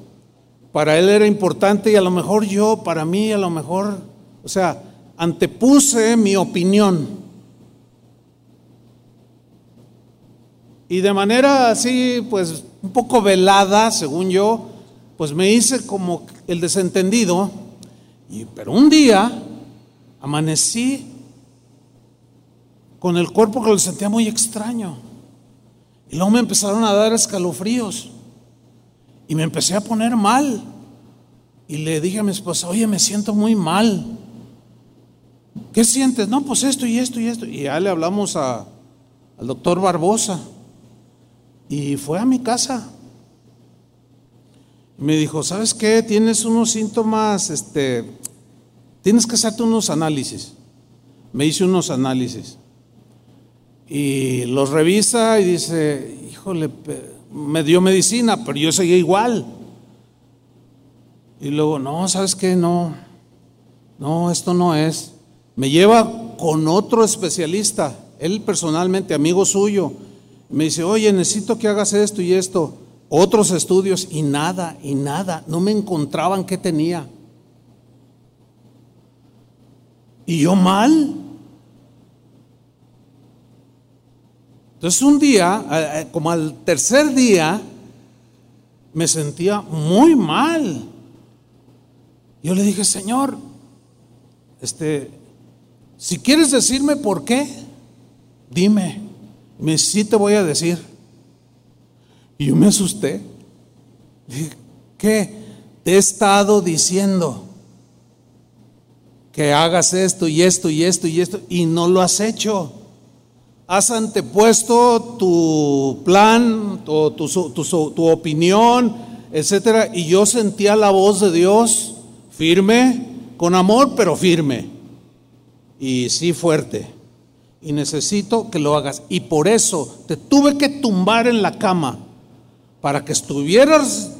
Para Él era importante y a lo mejor yo, para mí, a lo mejor, o sea, antepuse mi opinión. Y de manera así, pues un poco velada, según yo, pues me hice como el desentendido. Y, pero un día amanecí con el cuerpo que lo sentía muy extraño. Y luego me empezaron a dar escalofríos. Y me empecé a poner mal. Y le dije a mi esposa, oye, me siento muy mal. ¿Qué sientes? No, pues esto y esto y esto. Y ya le hablamos al doctor Barbosa. Y fue a mi casa. Me dijo, ¿sabes qué? Tienes unos síntomas, este, tienes que hacerte unos análisis. Me hice unos análisis. Y los revisa y dice, híjole, me dio medicina, pero yo seguía igual. Y luego, no, ¿sabes qué? No, no, esto no es. Me lleva con otro especialista, él personalmente, amigo suyo me dice, oye, necesito que hagas esto y esto. Otros estudios y nada, y nada. No me encontraban qué tenía. Y yo mal. Entonces un día, como al tercer día, me sentía muy mal. Yo le dije, Señor, este, si quieres decirme por qué, dime. Me sí te voy a decir. Y yo me asusté. Dije, ¿qué? Te he estado diciendo que hagas esto y esto y esto y esto y no lo has hecho. Has antepuesto tu plan, tu, tu opinión, etcétera, y yo sentía la voz de Dios firme, con amor, pero firme. Y sí fuerte y necesito que lo hagas. Y por eso te tuve que tumbar en la cama para que estuvieras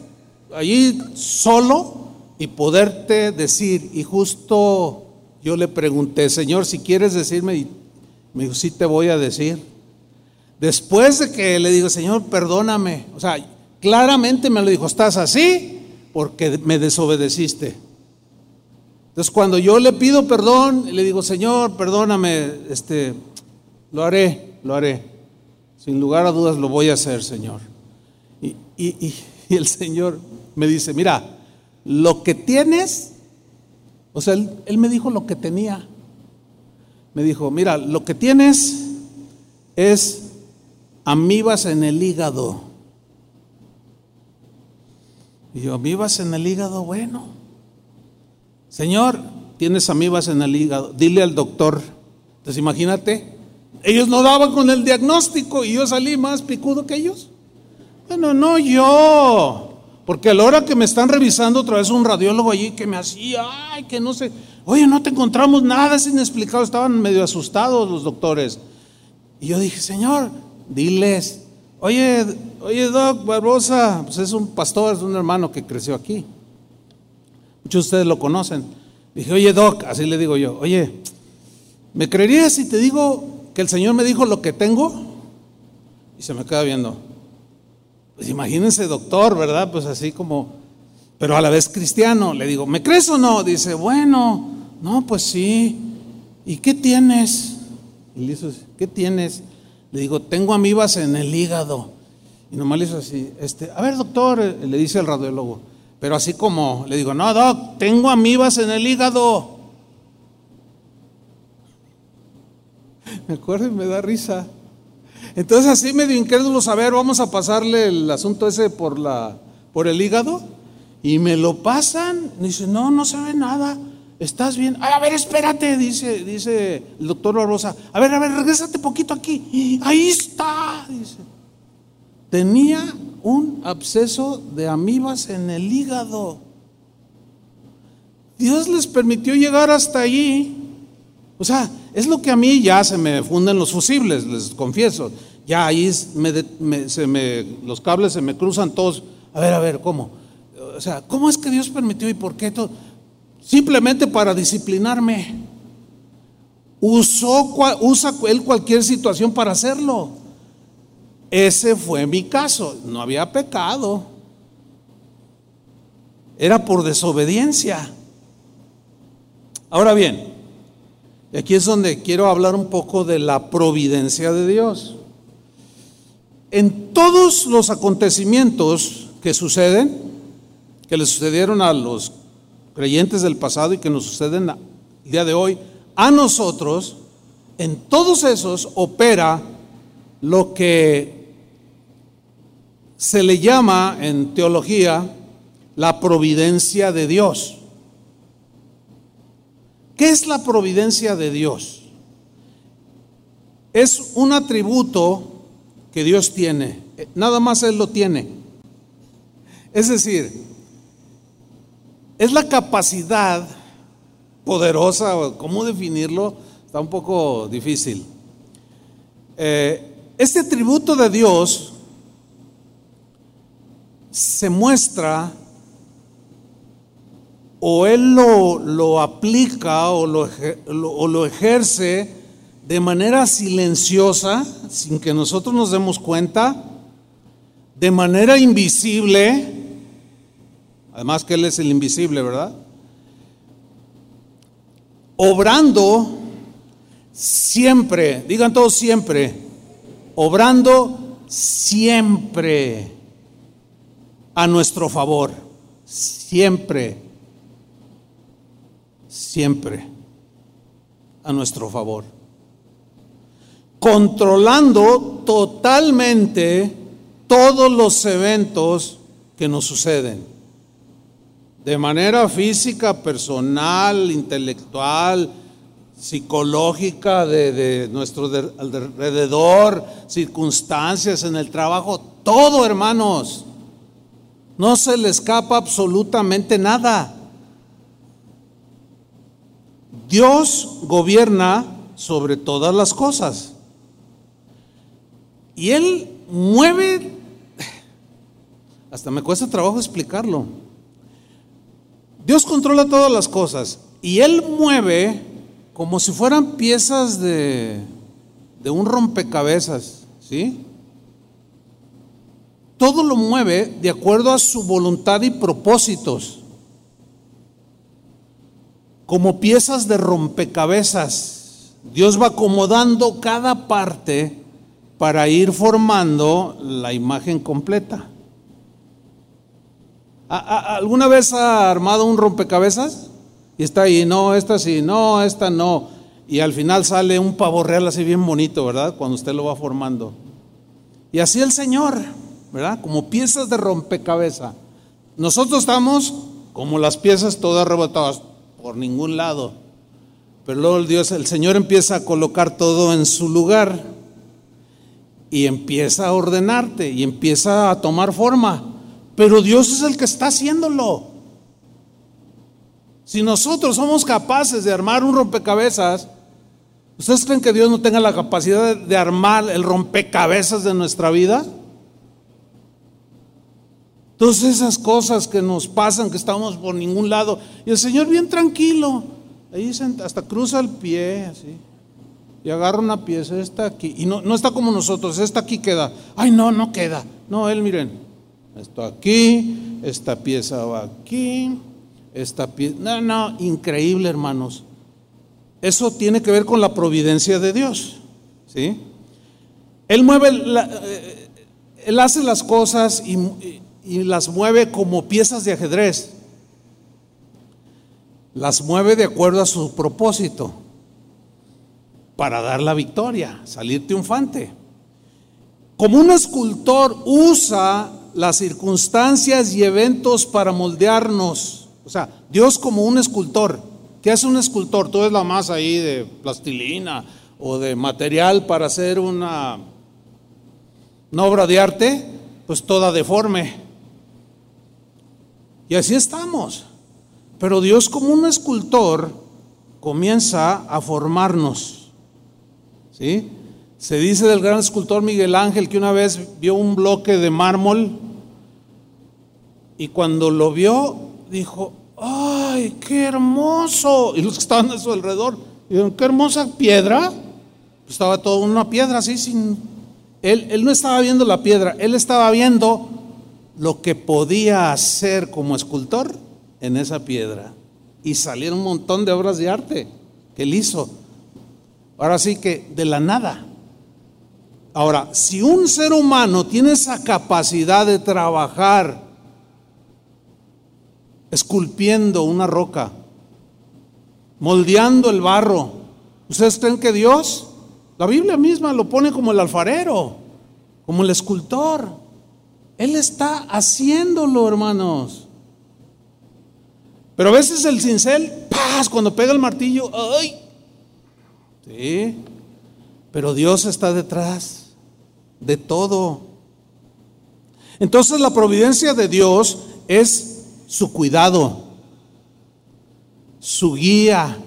allí solo y poderte decir. Y justo yo le pregunté, Señor, si quieres decirme, me dijo, sí te voy a decir. Después de que le digo, Señor, perdóname, o sea, claramente me lo dijo, estás así porque me desobedeciste. Entonces cuando yo le pido perdón, le digo, Señor, perdóname, este, lo haré, lo haré. Sin lugar a dudas lo voy a hacer, Señor. *laughs* Y, el Señor me dice, mira, lo que tienes, o sea, él, él me dijo lo que tenía. Me dijo, mira, lo que tienes es amibas en el hígado. Y yo, amibas en el hígado, bueno, Señor, tienes amibas en el hígado, dile al doctor. Entonces imagínate, ellos no daban con el diagnóstico y yo salí más picudo que ellos. Bueno, no yo. Porque a la hora que me están revisando otra vez un radiólogo allí que me hacía, ay, que no sé, oye, no te encontramos nada, es inexplicado, estaban medio asustados los doctores. Y yo dije, Señor, diles, oye, oye, Doc Barbosa, pues es un pastor, es un hermano que creció aquí. Muchos de ustedes lo conocen. Dije, oye, Doc, así le digo yo, oye, ¿me creerías si te digo que el Señor me dijo lo que tengo? Y se me queda viendo. Pues imagínense, doctor, ¿verdad? Pues así como, pero a la vez cristiano. Le digo, ¿me crees o no? Dice, bueno, no, pues sí. ¿Y qué tienes? Y le dice, ¿qué tienes? Le digo, tengo amibas en el hígado. Y nomás le hizo así, este, a ver, doctor, le dice el radiólogo, pero así como, le digo, no, doc, tengo amibas en el hígado. *laughs* Me acuerdo y me da risa. Entonces así medio incrédulo, a ver, vamos a pasarle el asunto ese por, la, por el hígado. Y me lo pasan. dice, no, no se ve nada. ¿Estás bien? a ver, espérate, dice, dice el doctor Barbosa. A ver, a ver, regrésate poquito aquí. Ahí está, dice. Tenía un absceso de amibas en el hígado. Dios les permitió llegar hasta allí. O sea, es lo que a mí ya se me funden los fusibles, les confieso. Ya ahí se me, los cables se me cruzan todos. A ver, a ver, ¿cómo? O sea, ¿cómo es que Dios permitió y por qué todo? Simplemente para disciplinarme. Usó, usa él cualquier situación para hacerlo. Ese fue mi caso. No había pecado. Era por desobediencia. Ahora bien, aquí es donde quiero hablar un poco de la providencia de Dios. En todos los acontecimientos que suceden, que le sucedieron a los creyentes del pasado y que nos suceden el día de hoy, a nosotros, en todos esos opera lo que se le llama en teología la providencia de Dios. ¿Qué es la providencia de Dios? Es un atributo que Dios tiene, nada más Él lo tiene. Es decir, es la capacidad poderosa, ¿cómo definirlo? Está un poco difícil. Eh, este atributo de Dios se muestra o él lo, aplica o lo, o lo ejerce de manera silenciosa, sin que nosotros nos demos cuenta, de manera invisible, además que Él es el invisible, ¿verdad? Obrando siempre, digan todos siempre, obrando siempre a nuestro favor, siempre siempre a nuestro favor. Controlando totalmente todos los eventos que nos suceden. De manera física, personal, intelectual, psicológica, de, nuestro alrededor, circunstancias en el trabajo, todo hermanos. No se le escapa absolutamente nada. Dios gobierna sobre todas las cosas. Y Él mueve, hasta me cuesta trabajo explicarlo. Dios controla todas las cosas y Él mueve como si fueran piezas de, de un rompecabezas, ¿sí? Todo lo mueve de acuerdo a su voluntad y propósitos como piezas de rompecabezas. Dios va acomodando cada parte para ir formando la imagen completa. ¿Alguna vez ha armado un rompecabezas? Y está ahí, no, esta sí, no, esta no. Y al final sale un pavo real así bien bonito, ¿verdad? Cuando usted lo va formando. Y así el Señor, ¿verdad? Como piezas de rompecabezas. Nosotros estamos como las piezas todas rebotadas por ningún lado. Pero luego el Dios, el Señor empieza a colocar todo en su lugar y empieza a ordenarte y empieza a tomar forma. Pero Dios es el que está haciéndolo. Si nosotros somos capaces de armar un rompecabezas, ¿ustedes creen que Dios no tenga la capacidad de, armar el rompecabezas de nuestra vida? Todas esas cosas que nos pasan, que estamos por ningún lado, y el Señor bien tranquilo, ahí hasta cruza el pie, así, y agarra una pieza, está aquí, y no, no está como nosotros, esta aquí queda, ay no, no queda, no, Él miren, esto aquí, esta pieza va aquí, esta pieza, no, no, increíble hermanos, eso tiene que ver con la providencia de Dios, ¿sí? Él mueve, eh, Él hace las cosas y y las mueve como piezas de ajedrez. Las mueve de acuerdo a su propósito para dar la victoria, salir triunfante. Como un escultor usa las circunstancias y eventos para moldearnos. O sea, Dios como un escultor. ¿Qué hace un escultor? Tú es la masa ahí de plastilina o de material para hacer una obra de arte, pues toda deforme. Y así estamos. Pero Dios como un escultor comienza a formarnos. ¿Sí? Se dice del gran escultor Miguel Ángel que una vez vio un bloque de mármol y cuando lo vio dijo, ¡ay, qué hermoso! Y los que estaban a su alrededor dijeron, ¡qué hermosa piedra! Estaba todo una piedra así sin... Él, él no estaba viendo la piedra, él estaba viendo lo que podía hacer como escultor en esa piedra. Y salieron un montón de obras de arte que él hizo. Ahora sí que de la nada. Ahora, si un ser humano tiene esa capacidad de trabajar esculpiendo una roca, moldeando el barro, ¿ustedes creen que Dios, la Biblia misma lo pone como el alfarero, como el escultor? Él está haciéndolo, hermanos. Pero a veces el cincel, ¡paz! Cuando pega el martillo, ¡ay! Sí. Pero Dios está detrás de todo. Entonces la providencia de Dios es su cuidado, su guía,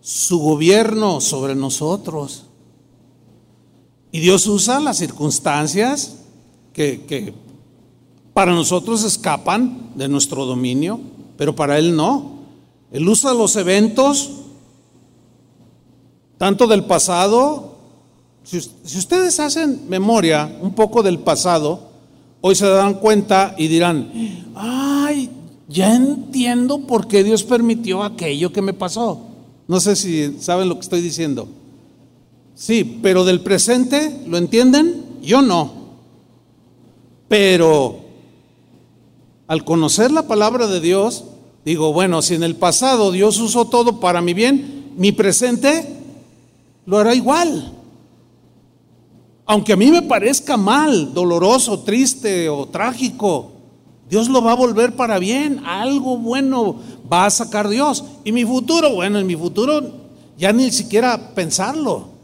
su gobierno sobre nosotros. Y Dios usa las circunstancias que, para nosotros escapan de nuestro dominio, pero para Él no. Él usa los eventos, tanto del pasado, si, si, ustedes hacen memoria un poco del pasado, hoy se dan cuenta y dirán, ay, ya entiendo por qué Dios permitió aquello que me pasó. No sé si saben lo que estoy diciendo. Sí, pero del presente, ¿lo entienden? Yo no. Pero al conocer la palabra de Dios, digo, bueno, si en el pasado Dios usó todo para mi bien, mi presente lo hará igual. Aunque a mí me parezca mal, doloroso, triste o trágico, Dios lo va a volver para bien. Algo bueno va a sacar Dios. Y mi futuro, bueno, en mi futuro ya ni siquiera pensarlo.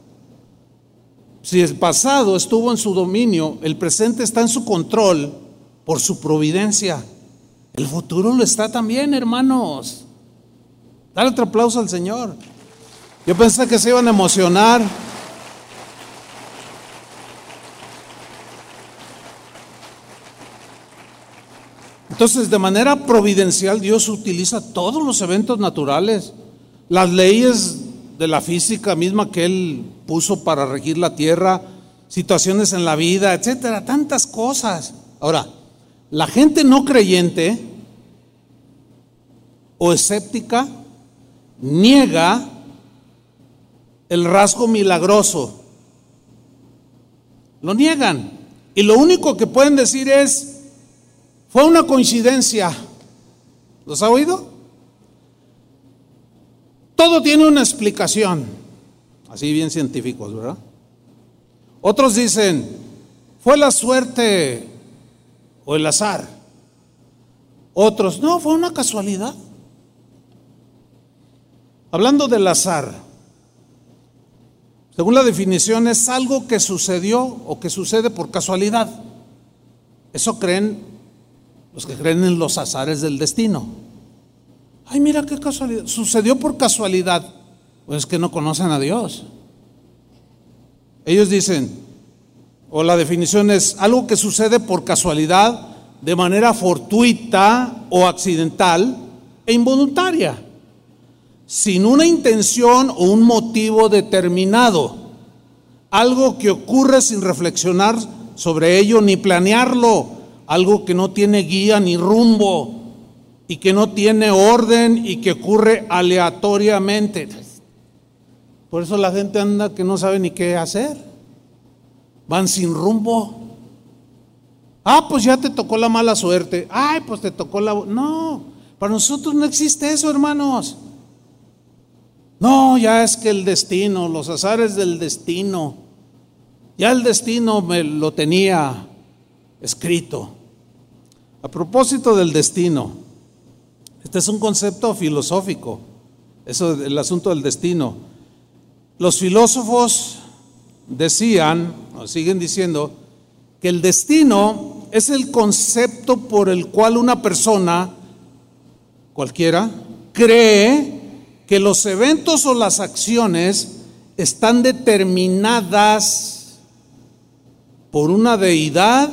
Si el pasado estuvo en su dominio, el presente está en su control por su providencia. El futuro lo está también, hermanos. Dale otro aplauso al Señor. Yo pensé que se iban a emocionar. Entonces, de manera providencial, Dios utiliza todos los eventos naturales, las leyes de la física misma que Él puso para regir la tierra, situaciones en la vida, etcétera, tantas cosas. Ahora, la gente no creyente o escéptica niega el rasgo milagroso. Lo niegan. Y lo único que pueden decir es, fue una coincidencia. ¿Los ha oído? Todo tiene una explicación, así bien científicos, ¿verdad? Otros dicen, fue la suerte o el azar. Otros, no, fue una casualidad. Hablando del azar, según la definición es algo que sucedió o que sucede por casualidad. Eso creen los que creen en los azares del destino. Ay, mira qué casualidad. Sucedió por casualidad. Pues es que no conocen a Dios. Ellos dicen, o la definición es algo que sucede por casualidad, de manera fortuita o accidental e involuntaria, sin una intención o un motivo determinado. Algo que ocurre sin reflexionar sobre ello ni planearlo, algo que no tiene guía ni rumbo y que no tiene orden y que ocurre aleatoriamente. Por eso la gente anda que no sabe ni qué hacer. Van sin rumbo. Ah, pues ya te tocó la mala suerte. Ay, pues te tocó la... No, para nosotros no existe eso, hermanos. No, ya es que el destino, los azares del destino, ya el destino me lo tenía escrito. A propósito del destino, este es un concepto filosófico, eso el asunto del destino. Los filósofos decían, o siguen diciendo, que el destino es el concepto por el cual una persona, cualquiera, cree que los eventos o las acciones están determinadas por una deidad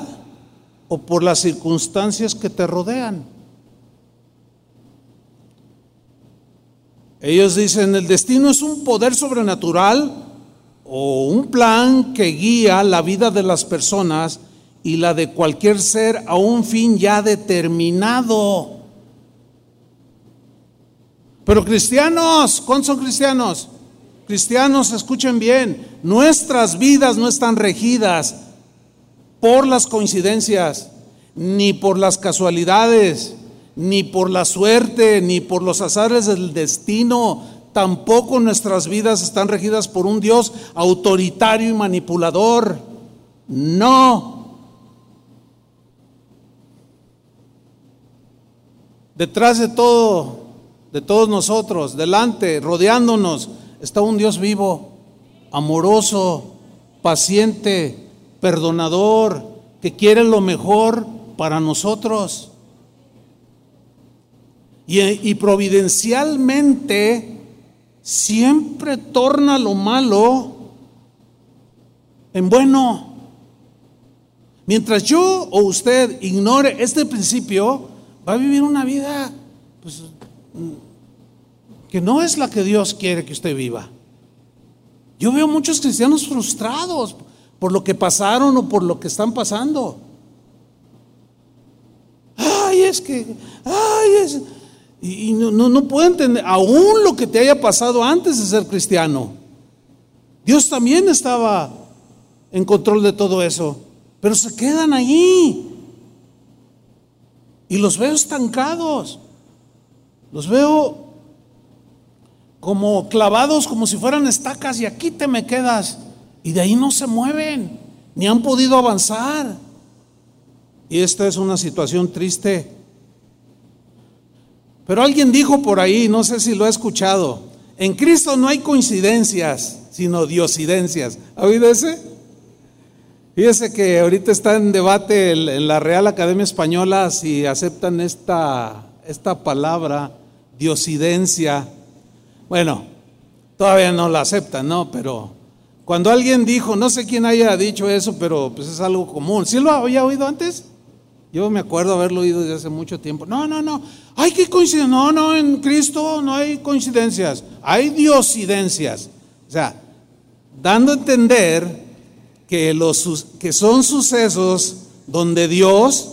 o por las circunstancias que te rodean. Ellos dicen, el destino es un poder sobrenatural o un plan que guía la vida de las personas y la de cualquier ser a un fin ya determinado. Pero cristianos, ¿cuántos son cristianos? Cristianos, escuchen bien, nuestras vidas no están regidas por las coincidencias, ni por las casualidades, ni por la suerte, ni por los azares del destino. Tampoco nuestras vidas están regidas por un Dios autoritario y manipulador. No. Detrás de todo, de todos nosotros, delante, rodeándonos, está un Dios vivo, amoroso, paciente, perdonador, que quiere lo mejor para nosotros. Y, providencialmente siempre torna lo malo en bueno. Mientras yo o usted ignore este principio, va a vivir una vida pues, que no es la que Dios quiere que usted viva. Yo veo muchos cristianos frustrados por lo que pasaron o por lo que están pasando. Ay, es que, ay, es, y, no, no, no entender, aún lo que te haya pasado antes de ser cristiano. Dios también estaba en control de todo eso, pero se quedan allí. Y los veo estancados. Los veo como clavados, como si fueran estacas, y aquí te me quedas. Y de ahí no se mueven, ni han podido avanzar. Y esta es una situación triste pero alguien dijo por ahí, no sé si lo ha escuchado, en Cristo no hay coincidencias, sino diosidencias. ¿Ha oído ese? Fíjese que ahorita está en debate en la Real Academia Española si aceptan esta, esta palabra, diosidencia. Bueno, todavía no la aceptan, ¿no? Pero cuando alguien dijo, no sé quién haya dicho eso, pero pues es algo común. ¿Sí lo había oído antes? Yo me acuerdo haberlo oído desde hace mucho tiempo. No, no, no. Hay que coincidir. No, no, en Cristo no hay coincidencias. Hay diosidencias. O sea, dando a entender que, los, que son sucesos donde Dios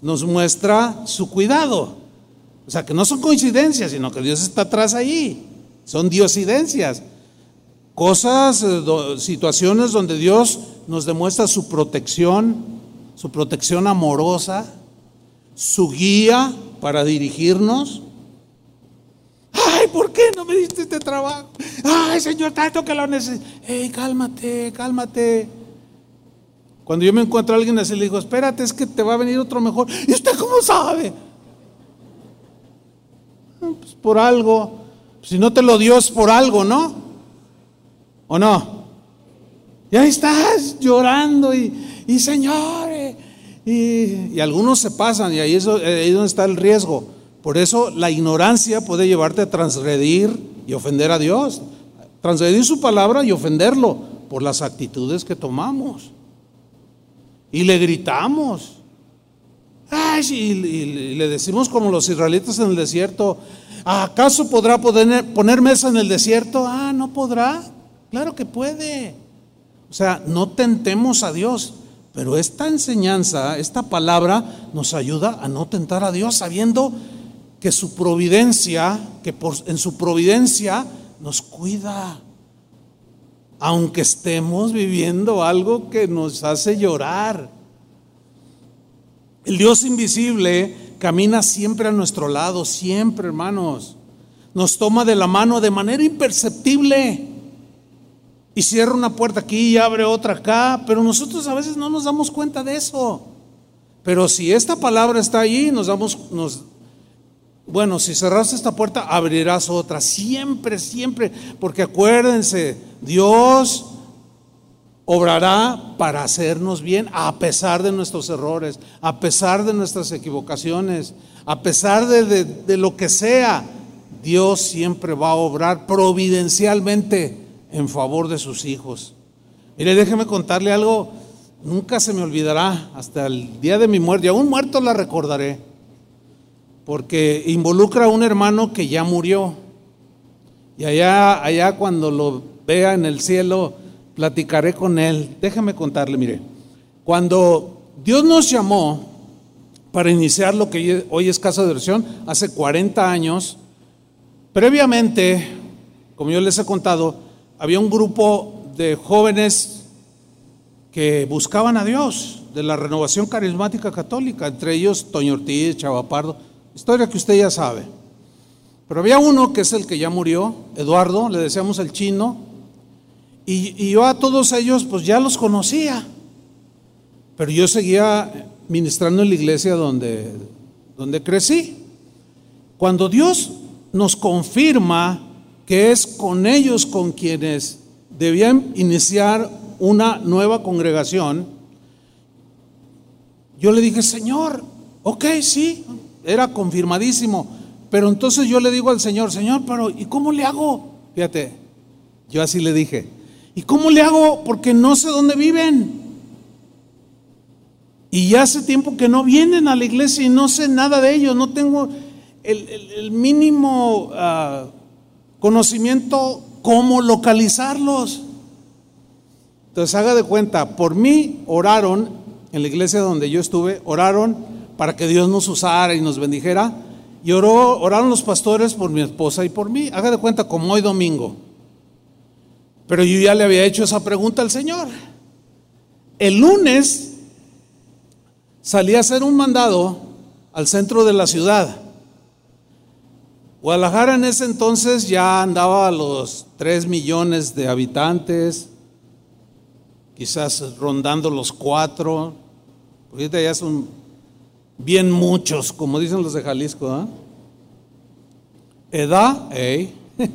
nos muestra su cuidado. O sea, que no son coincidencias, sino que Dios está atrás ahí. Son diosidencias. Cosas, eh, situaciones donde Dios nos demuestra su protección, su protección amorosa, su guía para dirigirnos. Ay, ¿por qué no me diste este trabajo? Ay, Señor, tanto que lo necesito. Hey, cálmate, cálmate. Cuando yo me encuentro a alguien así, le digo, espérate, es que te va a venir otro mejor. ¿Y usted cómo sabe? Pues por algo. Si no te lo dio es por algo, ¿no? ¿O no? Y ahí estás llorando y, y Señor, y, algunos se pasan y ahí es, ahí es donde está el riesgo. Por eso la ignorancia puede llevarte a transgredir y ofender a Dios. Transgredir su palabra y ofenderlo por las actitudes que tomamos. Y le gritamos. Ay, y, le decimos como los israelitas en el desierto, ¿acaso podrá poner mesa en el desierto? Ah, no podrá. Claro que puede. O sea, no tentemos a Dios. Pero esta enseñanza, esta palabra nos ayuda a no tentar a Dios sabiendo que su providencia, que por, en su providencia nos cuida. Aunque estemos viviendo algo que nos hace llorar. El Dios invisible camina siempre a nuestro lado, siempre hermanos. Nos toma de la mano de manera imperceptible. Y cierra una puerta aquí y abre otra acá, pero nosotros a veces no nos damos cuenta de eso. Pero si esta palabra está ahí, nos damos, nos, bueno, si cerras esta puerta, abrirás otra. Siempre, siempre. Porque acuérdense, Dios obrará para hacernos bien a pesar de nuestros errores, a pesar de nuestras equivocaciones, a pesar de, de, de lo que sea. Dios siempre va a obrar providencialmente en favor de sus hijos. Mire, déjeme contarle algo, nunca se me olvidará hasta el día de mi muerte, y aún muerto la recordaré, porque involucra a un hermano que ya murió. Y allá, allá cuando lo vea en el cielo, platicaré con él. Déjeme contarle, mire, cuando Dios nos llamó para iniciar lo que hoy es Casa de Oración, hace 40 años, previamente, como yo les he contado, había un grupo de jóvenes que buscaban a Dios, de la renovación carismática católica, entre ellos Toño Ortiz, Chavapardo, historia que usted ya sabe. Pero había uno que es el que ya murió, Eduardo, le decíamos el chino, y, y yo a todos ellos pues ya los conocía, pero yo seguía ministrando en la iglesia donde, donde crecí. Cuando Dios nos confirma que es con ellos con quienes debían iniciar una nueva congregación, yo le dije, Señor, ok, sí, era confirmadísimo, pero entonces yo le digo al Señor, Señor, pero ¿y cómo le hago? Fíjate, yo así le dije, ¿y cómo le hago? Porque no sé dónde viven. Y ya hace tiempo que no vienen a la iglesia y no sé nada de ellos, no tengo el, mínimo... Uh, conocimiento cómo localizarlos. Entonces haga de cuenta, por mí oraron en la iglesia donde yo estuve, oraron para que Dios nos usara y nos bendijera. Y oró, oraron los pastores por mi esposa y por mí. Haga de cuenta como hoy domingo. Pero yo ya le había hecho esa pregunta al Señor. El lunes salí a hacer un mandado al centro de la ciudad. Guadalajara en ese entonces ya andaba a los 3 millones de habitantes, quizás rondando los 4, ahorita ya son bien muchos, como dicen los de Jalisco. ¿eh? Edad, hey. *laughs*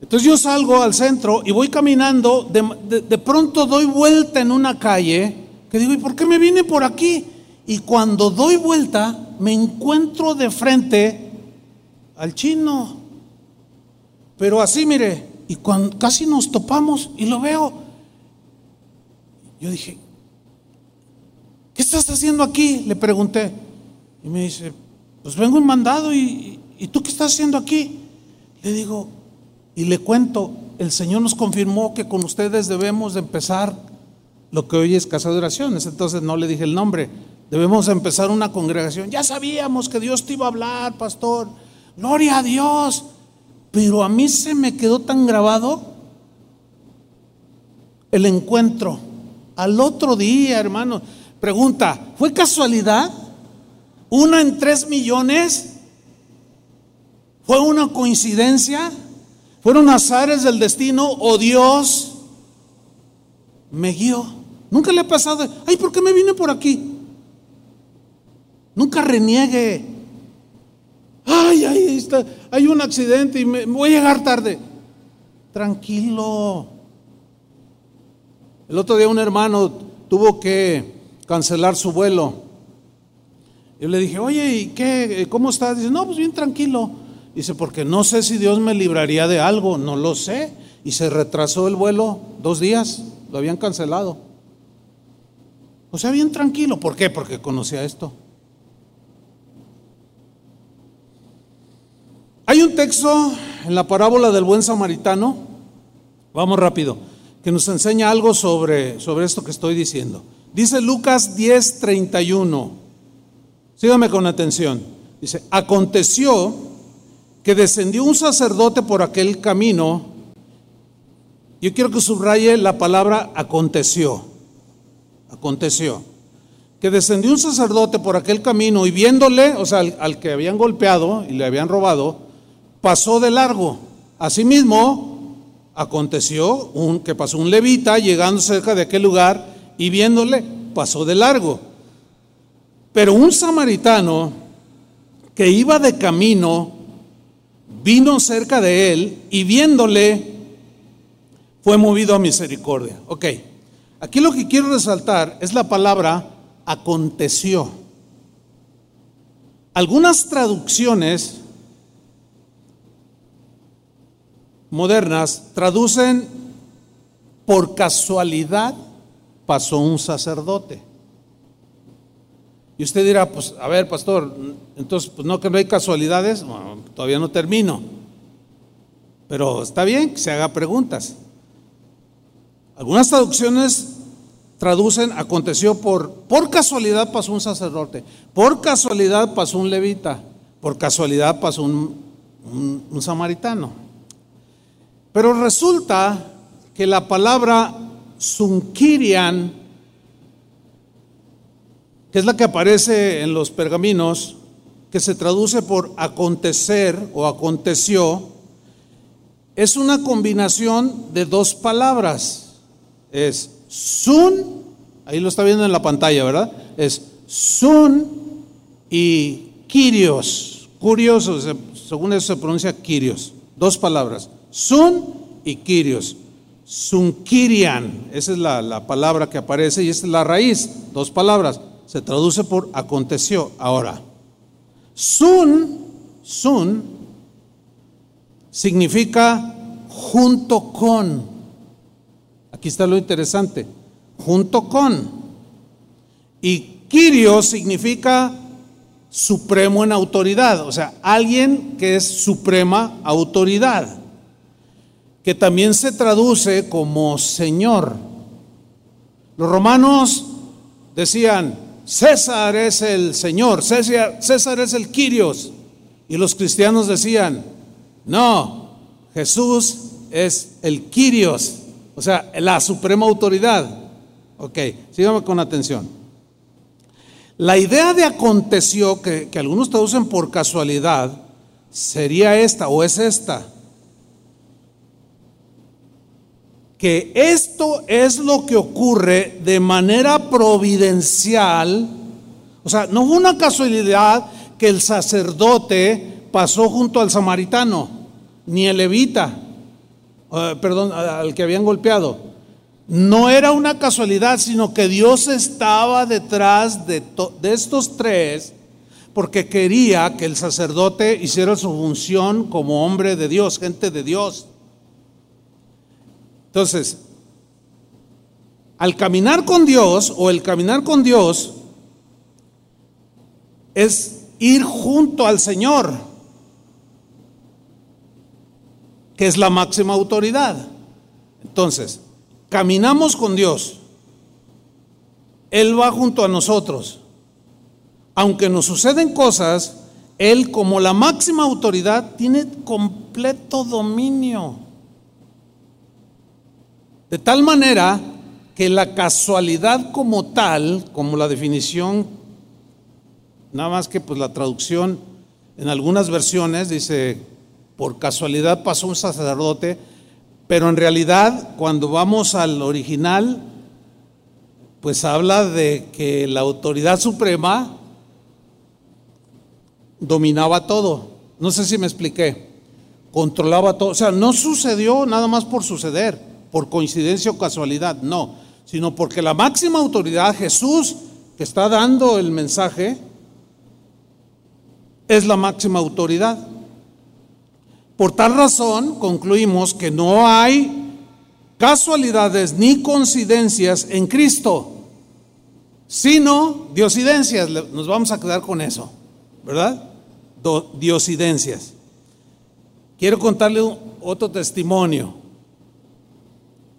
Entonces yo salgo al centro y voy caminando, de, de, pronto doy vuelta en una calle, que digo, ¿y por qué me vine por aquí? Y cuando doy vuelta, me encuentro de frente al chino. Pero así, mire, y cuando casi nos topamos y lo veo, yo dije, ¿qué estás haciendo aquí? Le pregunté. Y me dice, pues vengo en mandado y, y tú qué estás haciendo aquí? Le digo, y le cuento, el Señor nos confirmó que con ustedes debemos de empezar lo que hoy es casa de oraciones. Entonces no le dije el nombre, debemos empezar una congregación. Ya sabíamos que Dios te iba a hablar, pastor. Gloria a Dios. Pero a mí se me quedó tan grabado el encuentro. Al otro día, hermano. Pregunta, ¿fue casualidad? ¿Una en tres millones? ¿Fue una coincidencia? ¿Fueron azares del destino o Dios me guió? Nunca le ha pasado, ay, ¿por qué me vine por aquí? Nunca reniegue Ay, ahí está, hay un accidente y me voy a llegar tarde. Tranquilo. El otro día un hermano tuvo que cancelar su vuelo. Yo le dije, oye, ¿y qué? ¿Cómo estás? Dice, no, pues bien tranquilo. Dice, porque no sé si Dios me libraría de algo, no lo sé. Y se retrasó el vuelo dos días, lo habían cancelado. O sea, bien tranquilo. ¿Por qué? Porque conocía esto. Hay un texto en la parábola del buen samaritano, vamos rápido, que nos enseña algo sobre, sobre esto que estoy diciendo. Dice Lucas 10, 31. Sígame con atención. Dice, aconteció que descendió un sacerdote por aquel camino. Yo quiero que subraye la palabra aconteció. Aconteció. Que descendió un sacerdote por aquel camino y viéndole, o sea, al, al que habían golpeado y le habían robado, pasó de largo. Asimismo, aconteció un, que pasó un levita llegando cerca de aquel lugar y viéndole pasó de largo. Pero un samaritano que iba de camino vino cerca de él y viéndole fue movido a misericordia. Ok, aquí lo que quiero resaltar es la palabra aconteció. Algunas traducciones modernas traducen por casualidad pasó un sacerdote. Y usted dirá, pues, a ver, pastor, entonces, pues no que no hay casualidades, todavía no termino. Pero está bien que se haga preguntas. Algunas traducciones traducen, aconteció por, por casualidad pasó un sacerdote, por casualidad pasó un levita, por casualidad pasó un, un samaritano. Pero resulta que la palabra Sunkirian, que es la que aparece en los pergaminos, que se traduce por acontecer o aconteció, es una combinación de dos palabras. Es sun, ahí lo está viendo en la pantalla, ¿verdad? Es sun y kirios. Curioso, según eso se pronuncia kirios. Dos palabras. Sun y Kirios. Sunkirian, esa es la, palabra que aparece y esta es la raíz, dos palabras. Se traduce por aconteció. Ahora, Sun, Sun, significa junto con. Aquí está lo interesante, junto con. Y Kirios significa supremo en autoridad, o sea, alguien que es suprema autoridad que también se traduce como Señor. Los romanos decían, César es el Señor, César, es el Quirios. Y los cristianos decían, no, Jesús es el Quirios, o sea, la suprema autoridad. Ok, sígame con atención. La idea de aconteció, que, que algunos traducen por casualidad, sería esta o es esta. Que esto es lo que ocurre de manera providencial. O sea, no fue una casualidad que el sacerdote pasó junto al samaritano, ni el levita, eh, perdón, al que habían golpeado. No era una casualidad, sino que Dios estaba detrás de, de estos tres porque quería que el sacerdote hiciera su función como hombre de Dios, gente de Dios. Entonces, al caminar con Dios o el caminar con Dios es ir junto al Señor, que es la máxima autoridad. Entonces, caminamos con Dios. Él va junto a nosotros. Aunque nos suceden cosas, Él como la máxima autoridad tiene completo dominio. De tal manera que la casualidad como tal, como la definición, nada más que pues la traducción en algunas versiones dice, por casualidad pasó un sacerdote, pero en realidad cuando vamos al original, pues habla de que la autoridad suprema dominaba todo. No sé si me expliqué. Controlaba todo. O sea, no sucedió nada más por suceder, por coincidencia o casualidad, no, sino porque la máxima autoridad, Jesús, que está dando el mensaje, es la máxima autoridad. Por tal razón, concluimos que no hay casualidades ni coincidencias en Cristo, sino diosidencias. Nos vamos a quedar con eso, ¿verdad? diosidencias. Quiero contarle otro testimonio.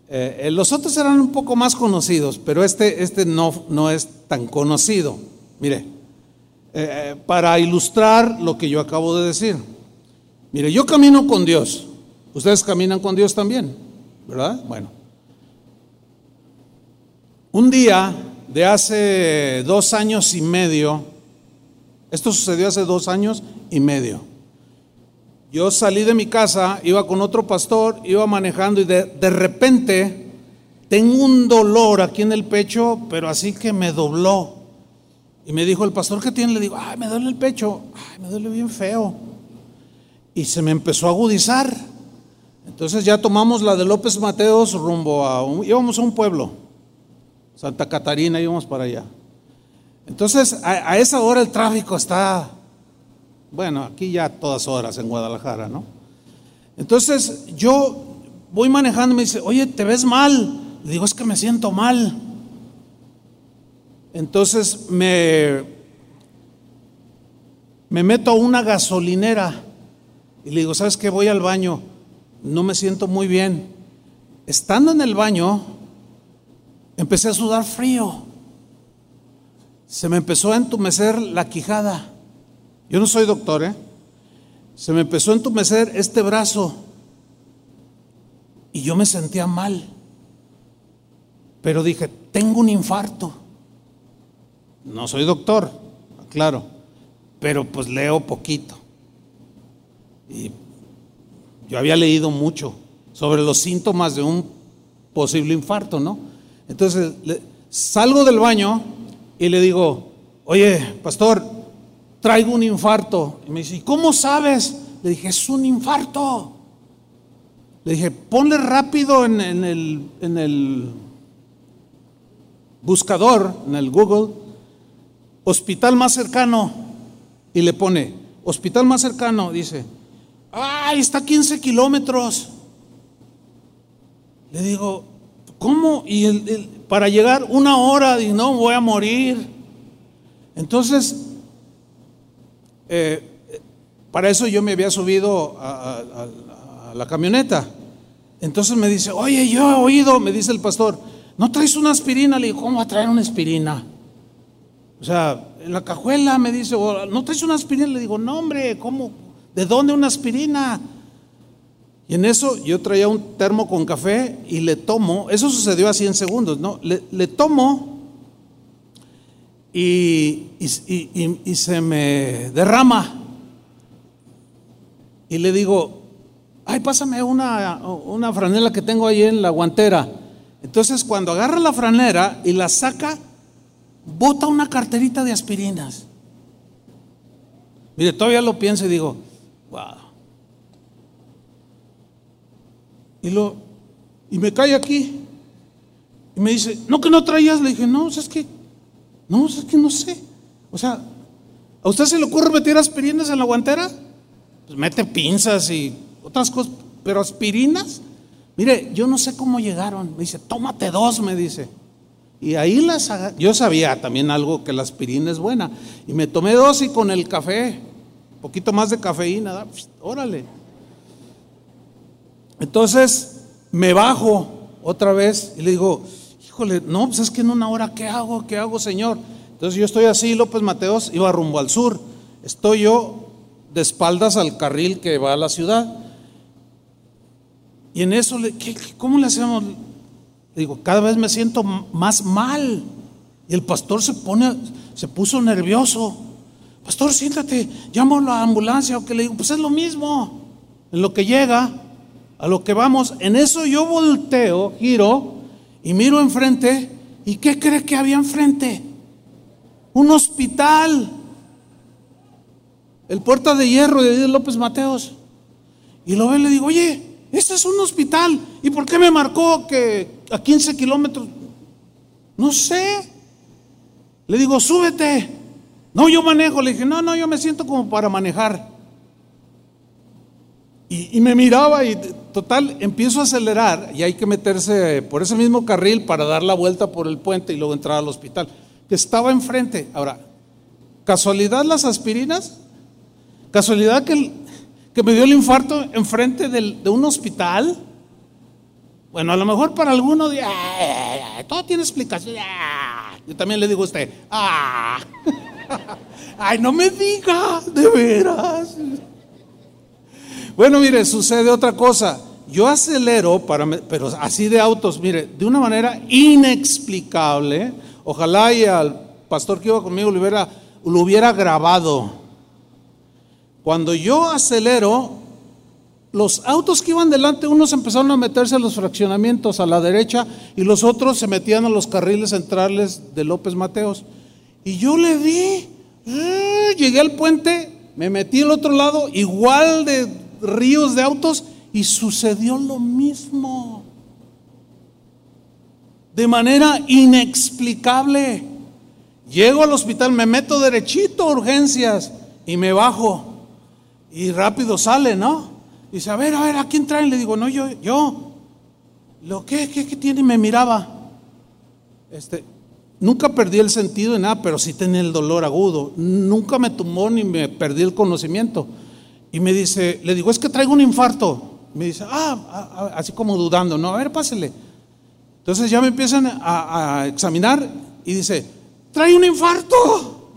Eh, eh, los otros eran un poco más conocidos, pero este, este no, no es tan conocido. Mire, eh, para ilustrar lo que yo acabo de decir. Mire, yo camino con Dios. Ustedes caminan con Dios también, ¿verdad? Bueno. Un día de hace dos años y medio, esto sucedió hace dos años y medio. Yo salí de mi casa, iba con otro pastor, iba manejando y de, de repente tengo un dolor aquí en el pecho, pero así que me dobló. Y me dijo el pastor, ¿qué tiene? Le digo, ay, me duele el pecho, ay, me duele bien feo. Y se me empezó a agudizar. Entonces ya tomamos la de López Mateos rumbo a, un, íbamos a un pueblo, Santa Catarina, íbamos para allá. Entonces a, a esa hora el tráfico está, bueno, aquí ya todas horas en Guadalajara, ¿no? Entonces yo voy manejando y me dice, oye, ¿te ves mal? Le digo, es que me siento mal. Entonces me, me meto a una gasolinera y le digo, ¿sabes qué? Voy al baño, no me siento muy bien. Estando en el baño, empecé a sudar frío. Se me empezó a entumecer la quijada. Yo no soy doctor, ¿eh? Se me empezó a entumecer este brazo y yo me sentía mal. Pero dije, tengo un infarto. No soy doctor, claro, pero pues leo poquito. Y yo había leído mucho sobre los síntomas de un posible infarto, ¿no? Entonces salgo del baño y le digo, oye, pastor, traigo un infarto. Y me dice, ¿y cómo sabes? Le dije, es un infarto. Le dije, ponle rápido en, el, en el buscador, en el Google, hospital más cercano y le pone, hospital más cercano, dice, ay, está a 15 kilómetros. Le digo, ¿cómo? Y para llegar una hora, y no, voy a morir. Entonces, eh, para eso yo me había subido a, la camioneta. Entonces me dice, oye, yo he oído, me dice el pastor, ¿no traes una aspirina? Le digo, ¿cómo va a traer una aspirina? O sea, en la cajuela me dice, ¿no traes una aspirina? Le digo, no, hombre, ¿cómo? ¿De dónde una aspirina? Y en eso yo traía un termo con café y le tomo, eso sucedió así en segundos, ¿no? Le, tomo y, y, se me derrama. Y le digo, ay, pásame una, una franela que tengo ahí en la guantera. Entonces cuando agarra la franela y la saca, bota una carterita de aspirinas. Mire, todavía lo pienso y digo, wow. Y, lo, y me cae aquí. Y me dice, no que no traías. Le dije, no, es que, no, es que no sé. O sea, ¿a usted se le ocurre meter aspirinas en la guantera? Pues mete pinzas y otras cosas, pero aspirinas. Mire, yo no sé cómo llegaron. Me dice, tómate dos, me dice. Y ahí las yo sabía también algo que la aspirina es buena. Y me tomé dos y con el café, poquito más de cafeína, órale. Entonces me bajo otra vez y le digo, no, pues es que en una hora, ¿qué hago? ¿Qué hago, Señor? Entonces yo estoy así, López Mateos iba rumbo al sur. Estoy yo de espaldas al carril que va a la ciudad. Y en eso, ¿cómo le hacemos? Digo, cada vez me siento más mal. Y el pastor se pone, se puso nervioso. Pastor, siéntate, llamo a la ambulancia. O que le digo, pues es lo mismo. En lo que llega, a lo que vamos, en eso yo volteo, giro y miro enfrente. ¿Y qué cree que había enfrente? Un hospital. el puerta de hierro de López Mateos. Y lo ve y le digo, oye, este es un hospital. ¿Y por qué me marcó que a 15 kilómetros? No sé. Le digo, súbete. No, yo manejo. Le dije, no, no, yo me siento como para manejar. Y, me miraba y total, empiezo a acelerar y hay que meterse por ese mismo carril para dar la vuelta por el puente y luego entrar al hospital, que estaba enfrente. Ahora, ¿casualidad las aspirinas? ¿Casualidad que, me dio el infarto enfrente de un hospital? Bueno, a lo mejor para alguno, todo tiene explicación. Yo también le digo a usted, ah, *laughs* ay, no me diga, de veras. Bueno, mire, sucede otra cosa. Yo acelero, pero así de autos, mire, de una manera inexplicable. Ojalá y al pastor que iba conmigo lo hubiera, lo hubiera grabado. Cuando yo acelero, los autos que iban delante, unos empezaron a meterse a los fraccionamientos a la derecha y los otros se metían a los carriles centrales de López Mateos. Y yo le di, ¡eh! llegué al puente, me metí al otro lado, igual de ríos de autos y sucedió lo mismo. De manera inexplicable. Llego al hospital, me meto derechito a urgencias y me bajo. Y rápido sale, ¿no? Dice, a ver, a ver, ¿a quién traen? Le digo, no, yo, yo. ¿Lo que, qué, qué tiene? Y me miraba. Este, nunca perdí el sentido de nada, pero sí tenía el dolor agudo. Nunca me tumbó ni me perdí el conocimiento. Y me dice, le digo, es que traigo un infarto. Me dice, ah, ah, ah, así como dudando, no, a ver, pásele. Entonces ya me empiezan a, examinar y dice, trae un infarto.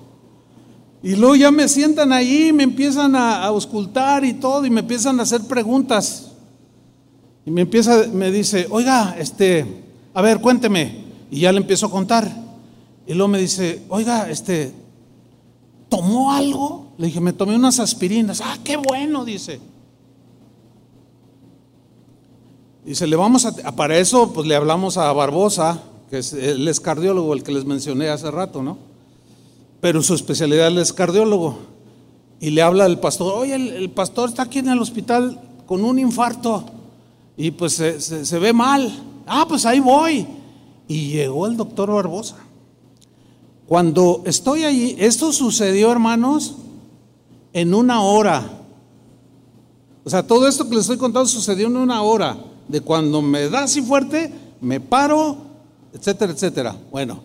Y luego ya me sientan ahí, me empiezan a, auscultar y todo, y me empiezan a hacer preguntas. Y me empieza, me dice, oiga, este, a ver, cuénteme. Y ya le empiezo a contar. Y luego me dice, oiga, este, ¿tomó algo? Le dije, me tomé unas aspirinas. Ah, qué bueno, dice. Dice, le vamos a, para eso, pues le hablamos a Barbosa, que es, el cardiólogo, el que les mencioné hace rato, ¿no? Pero su especialidad es cardiólogo. Y le habla al pastor, oye, el, pastor está aquí en el hospital con un infarto y pues se ve mal. Ah, pues ahí voy. Y llegó el doctor Barbosa. Cuando estoy allí, esto sucedió, hermanos, en una hora. O sea, todo esto que les estoy contando sucedió en una hora. De cuando me da así fuerte, me paro, etcétera, etcétera. Bueno,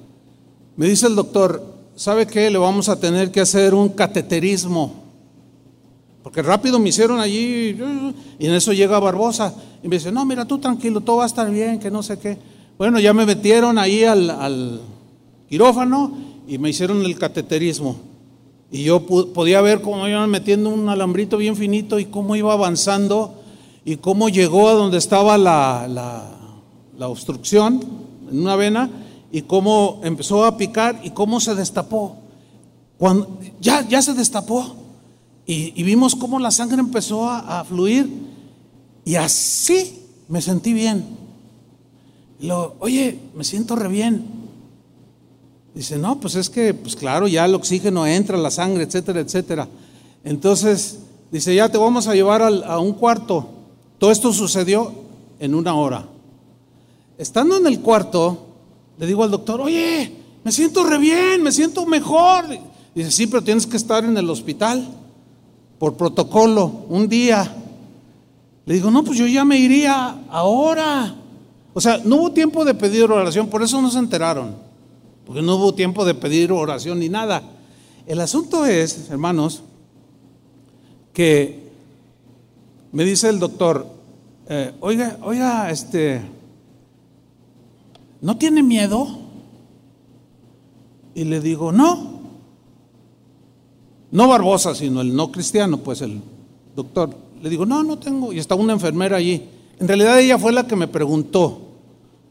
me dice el doctor, ¿sabe qué? Le vamos a tener que hacer un cateterismo. Porque rápido me hicieron allí y en eso llega Barbosa y me dice, no, mira tú tranquilo, todo va a estar bien, que no sé qué. Bueno, ya me metieron ahí al, quirófano y me hicieron el cateterismo. Y yo podía ver cómo iban metiendo un alambrito bien finito y cómo iba avanzando y cómo llegó a donde estaba la, la, obstrucción en una vena y cómo empezó a picar y cómo se destapó. Cuando, ya, ya se destapó y, vimos cómo la sangre empezó a, fluir y así me sentí bien. lo, oye, me siento re bien. Dice, no, pues es que, pues claro, ya el oxígeno entra, la sangre, etcétera, etcétera. Entonces, dice, ya te vamos a llevar a un cuarto. Todo esto sucedió en una hora. Estando en el cuarto, le digo al doctor, oye, me siento re bien, me siento mejor. Dice, sí, pero tienes que estar en el hospital por protocolo, un día. Le digo, no, pues yo ya me iría ahora. O sea, no hubo tiempo de pedir oración, por eso no se enteraron porque no hubo tiempo de pedir oración ni nada. El asunto es, hermanos, que me dice el doctor, eh, oiga, oiga, este, ¿no tiene miedo? Y le digo, no. No Barbosa, sino el no cristiano, pues el doctor. Le digo, no, no tengo. Y está una enfermera allí. En realidad ella fue la que me preguntó.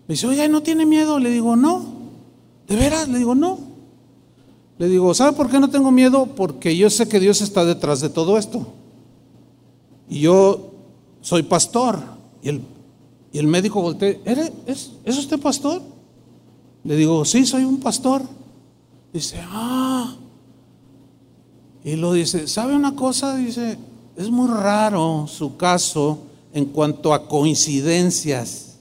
Me dice, oiga, ¿no tiene miedo? Le digo, no. ¿De veras? Le digo, no. Le digo, ¿sabe por qué no tengo miedo? Porque yo sé que Dios está detrás de todo esto. Y yo soy pastor. Y el, y el médico voltea, ¿Es, ¿es usted pastor? Le digo, sí, soy un pastor. Dice, ah. Y lo dice, ¿sabe una cosa? Dice, es muy raro su caso en cuanto a coincidencias.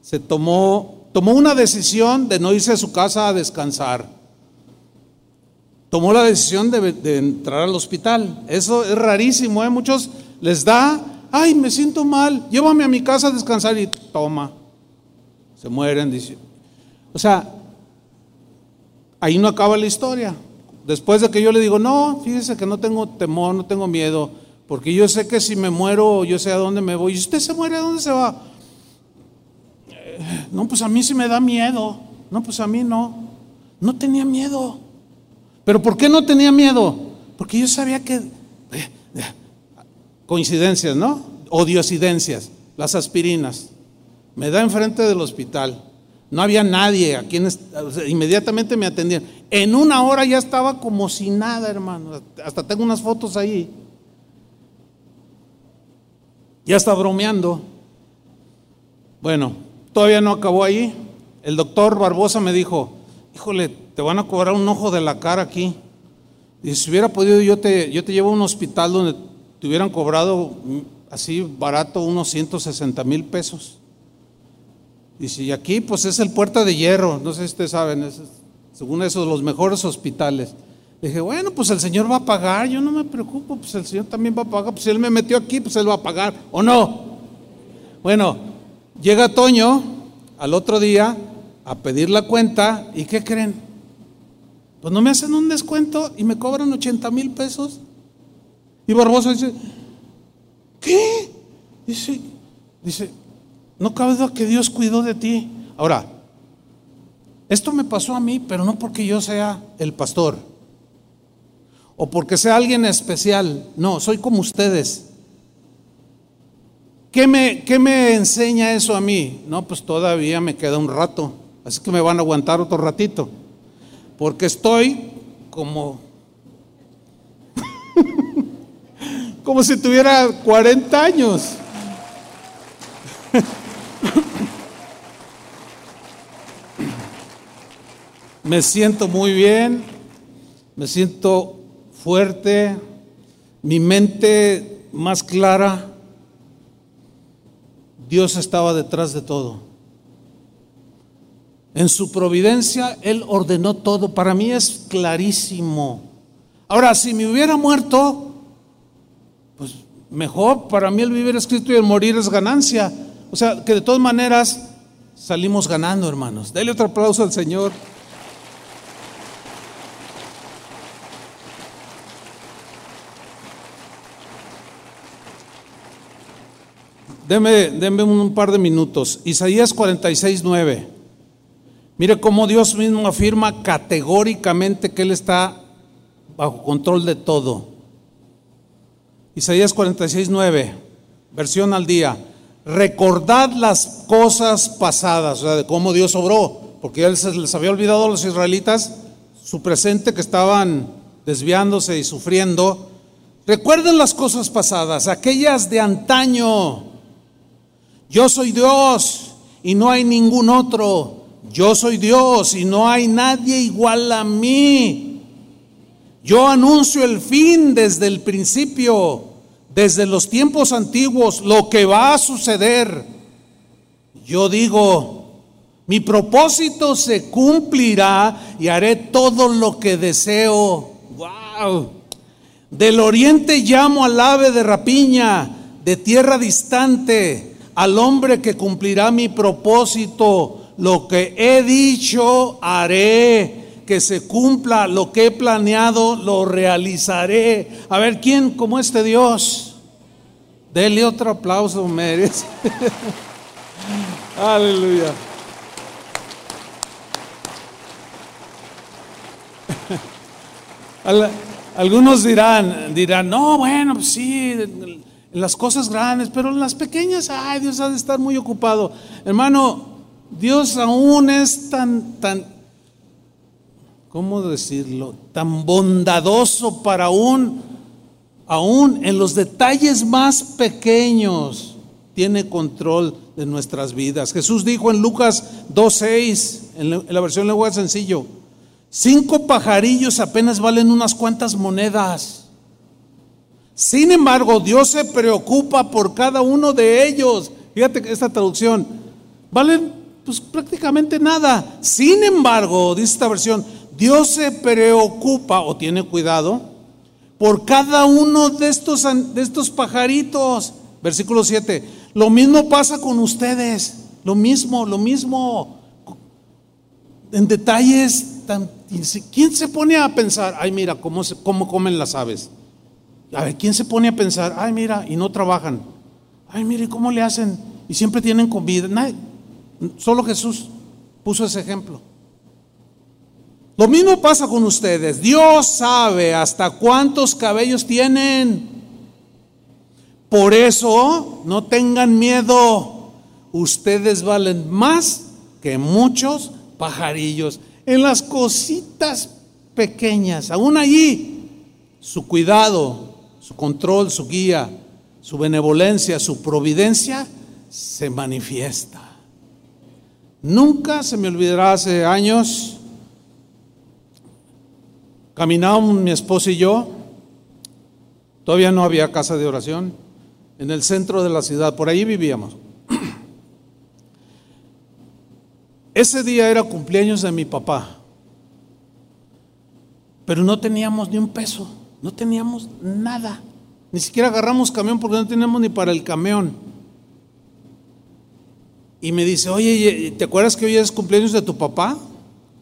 Se tomó, tomó una decisión de no irse a su casa a descansar. Tomó la decisión de, entrar al hospital. Eso es rarísimo, ¿eh? Muchos les da, ay, me siento mal, llévame a mi casa a descansar y toma. Se mueren. O sea, ahí no acaba la historia. Después de que yo le digo, no, fíjese que no tengo temor, no tengo miedo, porque yo sé que si me muero, yo sé a dónde me voy. ¿Y usted se muere, a dónde se va? No, pues a mí sí me da miedo. No, pues a mí no. No tenía miedo. ¿Pero por qué no tenía miedo? Porque yo sabía que... Eh, eh, coincidencias, ¿no? O las aspirinas. Me da enfrente del hospital. No había nadie a quien inmediatamente me atendían. En una hora ya estaba como si nada, hermano. Hasta tengo unas fotos ahí. Ya está bromeando. Bueno, todavía no acabó ahí. El doctor Barbosa me dijo, híjole, te van a cobrar un ojo de la cara aquí. Y si hubiera podido, yo te, yo te llevo a un hospital donde te hubieran cobrado así barato unos 160 mil pesos. Y si aquí pues es el Puerta de Hierro, no sé si ustedes saben, es, según eso, los mejores hospitales. Le dije, bueno, pues el Señor va a pagar, yo no me preocupo, pues el Señor también va a pagar, pues si Él me metió aquí, pues Él va a pagar, ¿o no? Bueno, llega Toño al otro día a pedir la cuenta, ¿y qué creen? Pues no me hacen un descuento y me cobran 80 mil pesos. Y Barbosa dice, ¿qué? Dice, dice, no cabe duda que Dios cuidó de ti. Ahora, esto me pasó a mí, pero no porque yo sea el pastor o porque sea alguien especial. No, soy como ustedes. ¿Qué me, ¿Qué me enseña eso a mí? No, pues todavía me queda un rato, así que me van a aguantar otro ratito, porque estoy como, *laughs* como si tuviera 40 años. *laughs* Me siento muy bien, me siento fuerte, mi mente más clara. Dios estaba detrás de todo. En su providencia Él ordenó todo. Para mí es clarísimo. Ahora, si me hubiera muerto, pues mejor. Para mí el vivir es Cristo y el morir es ganancia. O sea, que de todas maneras salimos ganando, hermanos. Dale otro aplauso al Señor. Deme, un par de minutos. Isaías 46, 9. Mire cómo Dios mismo afirma categóricamente que Él está bajo control de todo. Isaías 46, 9, versión al día. Recordad las cosas pasadas, o sea, de cómo Dios obró, porque Él se les había olvidado a los israelitas su presente que estaban desviándose y sufriendo. Recuerden las cosas pasadas, aquellas de antaño yo soy Dios y no hay ningún otro. Yo soy Dios y no hay nadie igual a mí. Yo anuncio el fin desde el principio, desde los tiempos antiguos, lo que va a suceder. Yo digo, mi propósito se cumplirá y haré todo lo que deseo. Wow. Del oriente llamo al ave de rapiña, de tierra distante al hombre que cumplirá mi propósito, lo que he dicho haré, que se cumpla lo que he planeado, lo realizaré. A ver, ¿quién como este Dios? Dele otro aplauso, merece. *laughs* Aleluya. *laughs* Algunos dirán, dirán, no, bueno, sí, en las cosas grandes, pero en las pequeñas, ay, Dios ha de estar muy ocupado. Hermano, Dios aún es tan, tan, ¿cómo decirlo? Tan bondadoso para aún, aún en los detalles más pequeños, tiene control de nuestras vidas. Jesús dijo en Lucas 2.6, en la versión lenguaje sencillo, Cinco pajarillos apenas valen unas cuantas monedas. Sin embargo, Dios se preocupa por cada uno de ellos. Fíjate esta traducción. Valen pues prácticamente nada. Sin embargo, dice esta versión, Dios se preocupa o tiene cuidado por cada uno de estos, de estos pajaritos. Versículo 7. Lo mismo pasa con ustedes. Lo mismo, lo mismo. En detalles tan... ¿Quién se pone a pensar? Ay, mira, cómo, cómo comen las aves. A ver, ¿quién se pone a pensar? Ay, mira, y no trabajan. Ay, mire, ¿cómo le hacen? Y siempre tienen comida. solo Jesús puso ese ejemplo. Lo mismo pasa con ustedes. Dios sabe hasta cuántos cabellos tienen. Por eso, no tengan miedo. Ustedes valen más que muchos pajarillos. En las cositas pequeñas, aún allí, su cuidado, su control, su guía, su benevolencia, su providencia se manifiesta. Nunca se me olvidará hace años, caminábamos mi esposo y yo, todavía no había casa de oración, en el centro de la ciudad, por ahí vivíamos. *clears throat* Ese día era cumpleaños de mi papá, pero no teníamos ni un peso, no teníamos nada. Ni siquiera agarramos camión porque no teníamos ni para el camión. Y me dice, oye, ¿te acuerdas que hoy es cumpleaños de tu papá?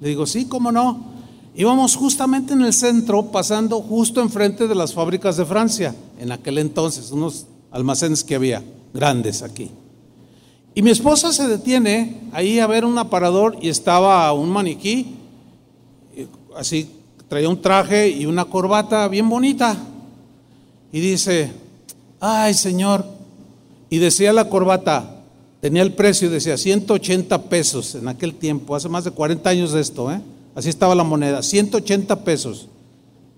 Le digo, sí, ¿cómo no? Íbamos justamente en el centro, pasando justo enfrente de las fábricas de Francia, en aquel entonces, unos almacenes que había, grandes aquí. Y mi esposa se detiene ahí a ver un aparador y estaba un maniquí, así, traía un traje y una corbata bien bonita. Y dice, ay Señor, y decía la corbata, tenía el precio, decía 180 pesos en aquel tiempo, hace más de 40 años de esto, ¿eh? así estaba la moneda, 180 pesos.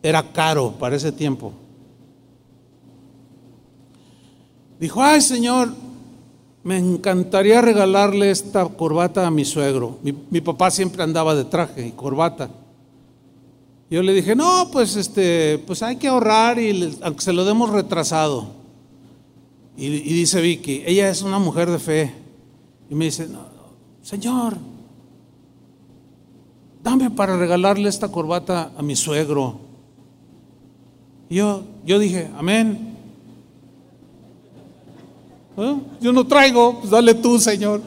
Era caro para ese tiempo. Dijo, ay Señor, me encantaría regalarle esta corbata a mi suegro. Mi, mi, papá siempre andaba de traje y corbata. Yo le dije, no, pues este, pues hay que ahorrar y aunque se lo demos retrasado. Y, dice Vicky, ella es una mujer de fe. Y me dice, Señor, dame para regalarle esta corbata a mi suegro. Y yo, yo dije, amén. ¿Eh? Yo no traigo, pues dale tú, Señor.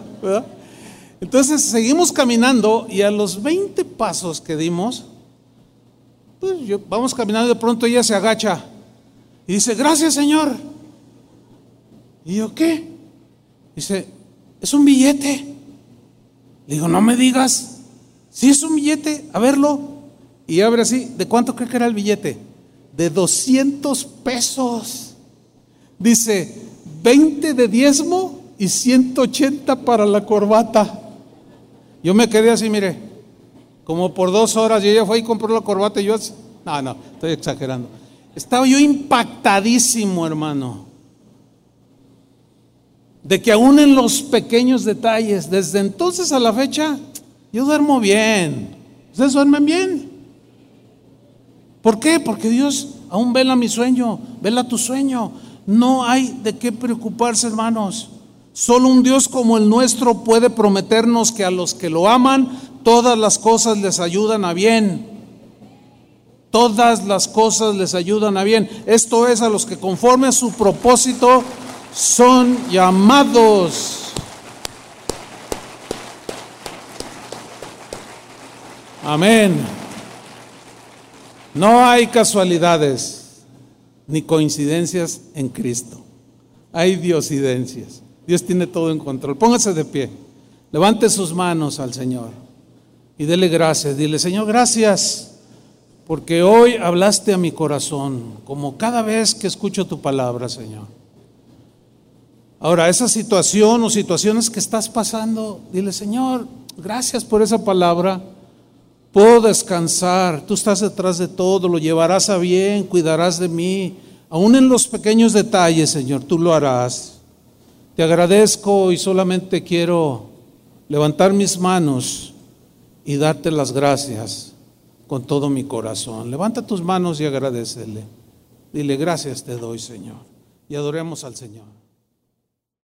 Entonces seguimos caminando y a los 20 pasos que dimos, pues yo, vamos caminando de pronto ella se agacha y dice, gracias, Señor. Y yo, ¿qué? Dice, es un billete. Le digo, no me digas. Si es un billete, a verlo. Y abre así, ¿de cuánto cree que era el billete? De 200 pesos. Dice, 20 de diezmo y 180 para la corbata. Yo me quedé así, mire, como por dos horas y ella fue y compró la corbata y yo, no, no, estoy exagerando. Estaba yo impactadísimo, hermano de que aún en los pequeños detalles, desde entonces a la fecha, yo duermo bien. ¿Ustedes duermen bien? ¿Por qué? Porque Dios aún vela mi sueño, vela tu sueño. No hay de qué preocuparse, hermanos. Solo un Dios como el nuestro puede prometernos que a los que lo aman, todas las cosas les ayudan a bien. Todas las cosas les ayudan a bien. Esto es a los que conforme a su propósito son llamados. Amén. No hay casualidades ni coincidencias en Cristo. Hay diosidencias. Dios tiene todo en control. Póngase de pie. Levante sus manos al Señor y dele gracias. Dile, Señor, gracias porque hoy hablaste a mi corazón, como cada vez que escucho tu palabra, Señor. Ahora, esa situación o situaciones que estás pasando, dile, Señor, gracias por esa palabra. Puedo descansar, tú estás detrás de todo, lo llevarás a bien, cuidarás de mí. Aún en los pequeños detalles, Señor, tú lo harás. Te agradezco y solamente quiero levantar mis manos y darte las gracias con todo mi corazón. Levanta tus manos y agradecele. Dile, gracias te doy, Señor. Y adoremos al Señor.